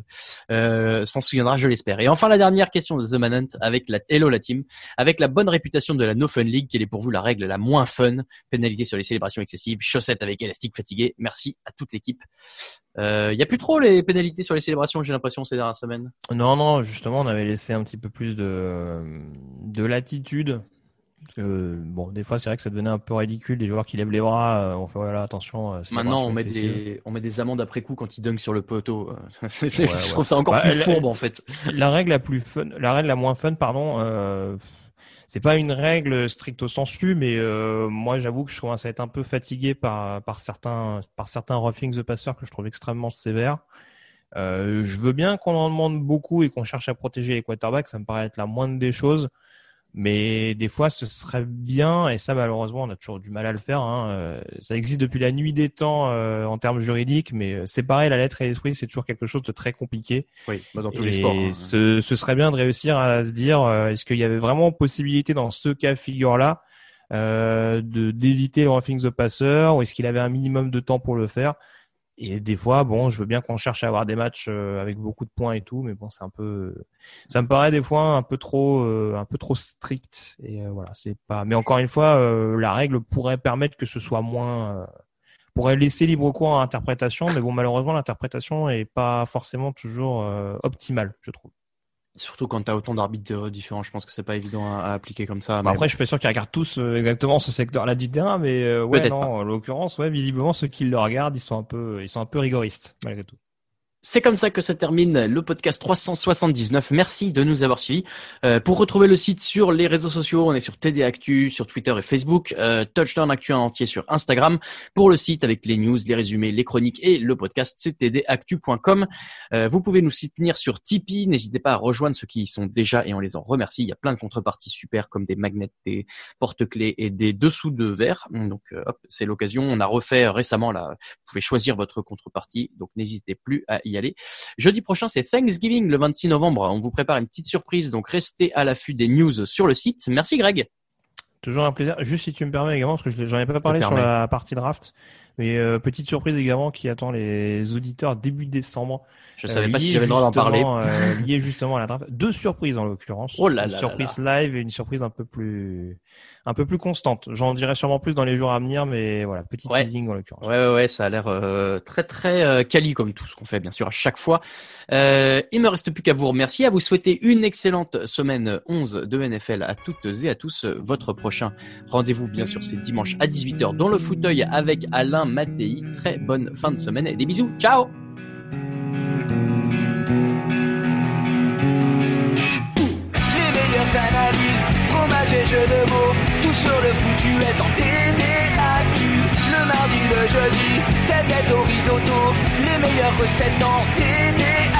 euh, s'en souviendra, je l'espère. Et enfin la dernière question de The Manhunt avec la Hello la team, avec la bonne réputation de la No Fun League, quelle est pour vous la règle la moins fun? Pénalité sur les célébrations excessives, chaussettes avec élastique fatigué. Merci à toute l'équipe. Il euh, y a plus trop les pénalités sur les célébrations, j'ai l'impression ces dernières semaines. Non, non, justement, on avait laissé un petit peu plus de de latitude bon, des fois, c'est vrai que ça devenait un peu ridicule. Des joueurs qui lèvent les bras, on fait voilà, attention. Maintenant, on met des, on met des amendes après coup quand ils dunkent sur le poteau. [LAUGHS] je trouve ça encore bah, plus fourbe en fait. La règle la plus fun, la règle la moins fun, pardon. Euh, c'est pas une règle stricto sensu, mais euh, moi j'avoue que je commence à être un peu fatigué par par certains par certains roughing the passer que je trouve extrêmement sévères. Euh, je veux bien qu'on en demande beaucoup et qu'on cherche à protéger les quarterbacks, ça me paraît être la moindre des choses. Mais des fois, ce serait bien, et ça malheureusement, on a toujours du mal à le faire. Hein. Euh, ça existe depuis la nuit des temps euh, en termes juridiques, mais euh, séparer la lettre et l'esprit, c'est toujours quelque chose de très compliqué. Oui, bah, dans tous les sports. Hein. Ce, ce, serait bien de réussir à se dire, est-ce qu'il y avait vraiment possibilité dans ce cas figure-là de d'éviter le roughing the passer, ou est-ce qu'il avait un minimum de temps pour le faire? Et des fois, bon, je veux bien qu'on cherche à avoir des matchs euh, avec beaucoup de points et tout, mais bon, c'est un peu, ça me paraît des fois un peu trop, euh, un peu trop strict. Et euh, voilà, c'est pas. Mais encore une fois, la règle pourrait permettre que ce soit moins, pourrait laisser libre cours à l'interprétation, mais bon, malheureusement, l'interprétation est pas forcément toujours optimale, je trouve. Surtout quand tu as autant d'arbitres différents, je pense que c'est pas évident à, appliquer comme ça. Bah après, je suis pas sûr qu'ils regardent tous euh, exactement ce secteur-là du terrain, mais euh, ouais, non, en l'occurrence, ouais, visiblement ceux qui le regardent, ils sont un peu, ils sont un peu rigoristes malgré tout. C'est comme ça que ça termine le podcast 379. Merci de nous avoir suivis. Euh, pour retrouver le site sur les réseaux sociaux, on est sur TD Actu, sur Twitter et Facebook, euh, Touchdown Actu en entier sur Instagram. Pour le site avec les news, les résumés, les chroniques et le podcast, c'est tdactu.com. Euh, vous pouvez nous soutenir sur Tipeee. N'hésitez pas à rejoindre ceux qui y sont déjà et on les en remercie. Il y a plein de contreparties super comme des magnets, des porte-clés et des dessous de verre. Donc hop, c'est l'occasion. On a refait récemment là. Vous pouvez choisir votre contrepartie. Donc n'hésitez plus à y y aller. Jeudi prochain, c'est Thanksgiving, le 26 novembre. On vous prépare une petite surprise, donc restez à l'affût des news sur le site. Merci Greg. Toujours un plaisir. Juste si tu me permets également, parce que j'en ai pas parlé sur la partie draft, mais euh, petite surprise également qui attend les auditeurs début décembre. Je savais pas si j'avais le droit d'en parler. Euh, lié justement à la draft. Deux surprises en l'occurrence. Oh là une surprise live et une surprise un peu plus un peu plus constante. J'en dirai sûrement plus dans les jours à venir, mais voilà, petit teasing en l'occurrence. Ouais, ouais, ouais, ça a l'air euh, très, très euh, quali comme tout ce qu'on fait, bien sûr, à chaque fois. Euh, il me reste plus qu'à vous remercier, à vous souhaiter une excellente semaine 11 de NFL à toutes et à tous. Votre prochain rendez-vous, bien sûr, c'est dimanche à 18h dans le fauteuil avec Alain Mattei. Très bonne fin de semaine et des bisous. Ciao Les analyses, fromage et jeux de mots, tout sur le foutu est en TDAQ. Le mardi, le jeudi, tel gâteau risotto, les meilleures recettes en TDAQ.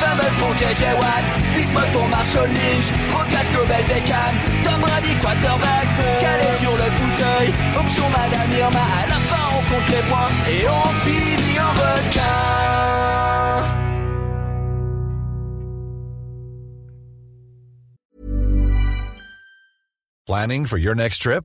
Fumble pour JJ Watt, Bismuth pour Marshall Lynch, Rocas Global Beckham, Tom Brady quarterback, calé sur le fauteuil, option Madame Irma, à la fin on compte les points et on finit en requin. Planning for your next trip?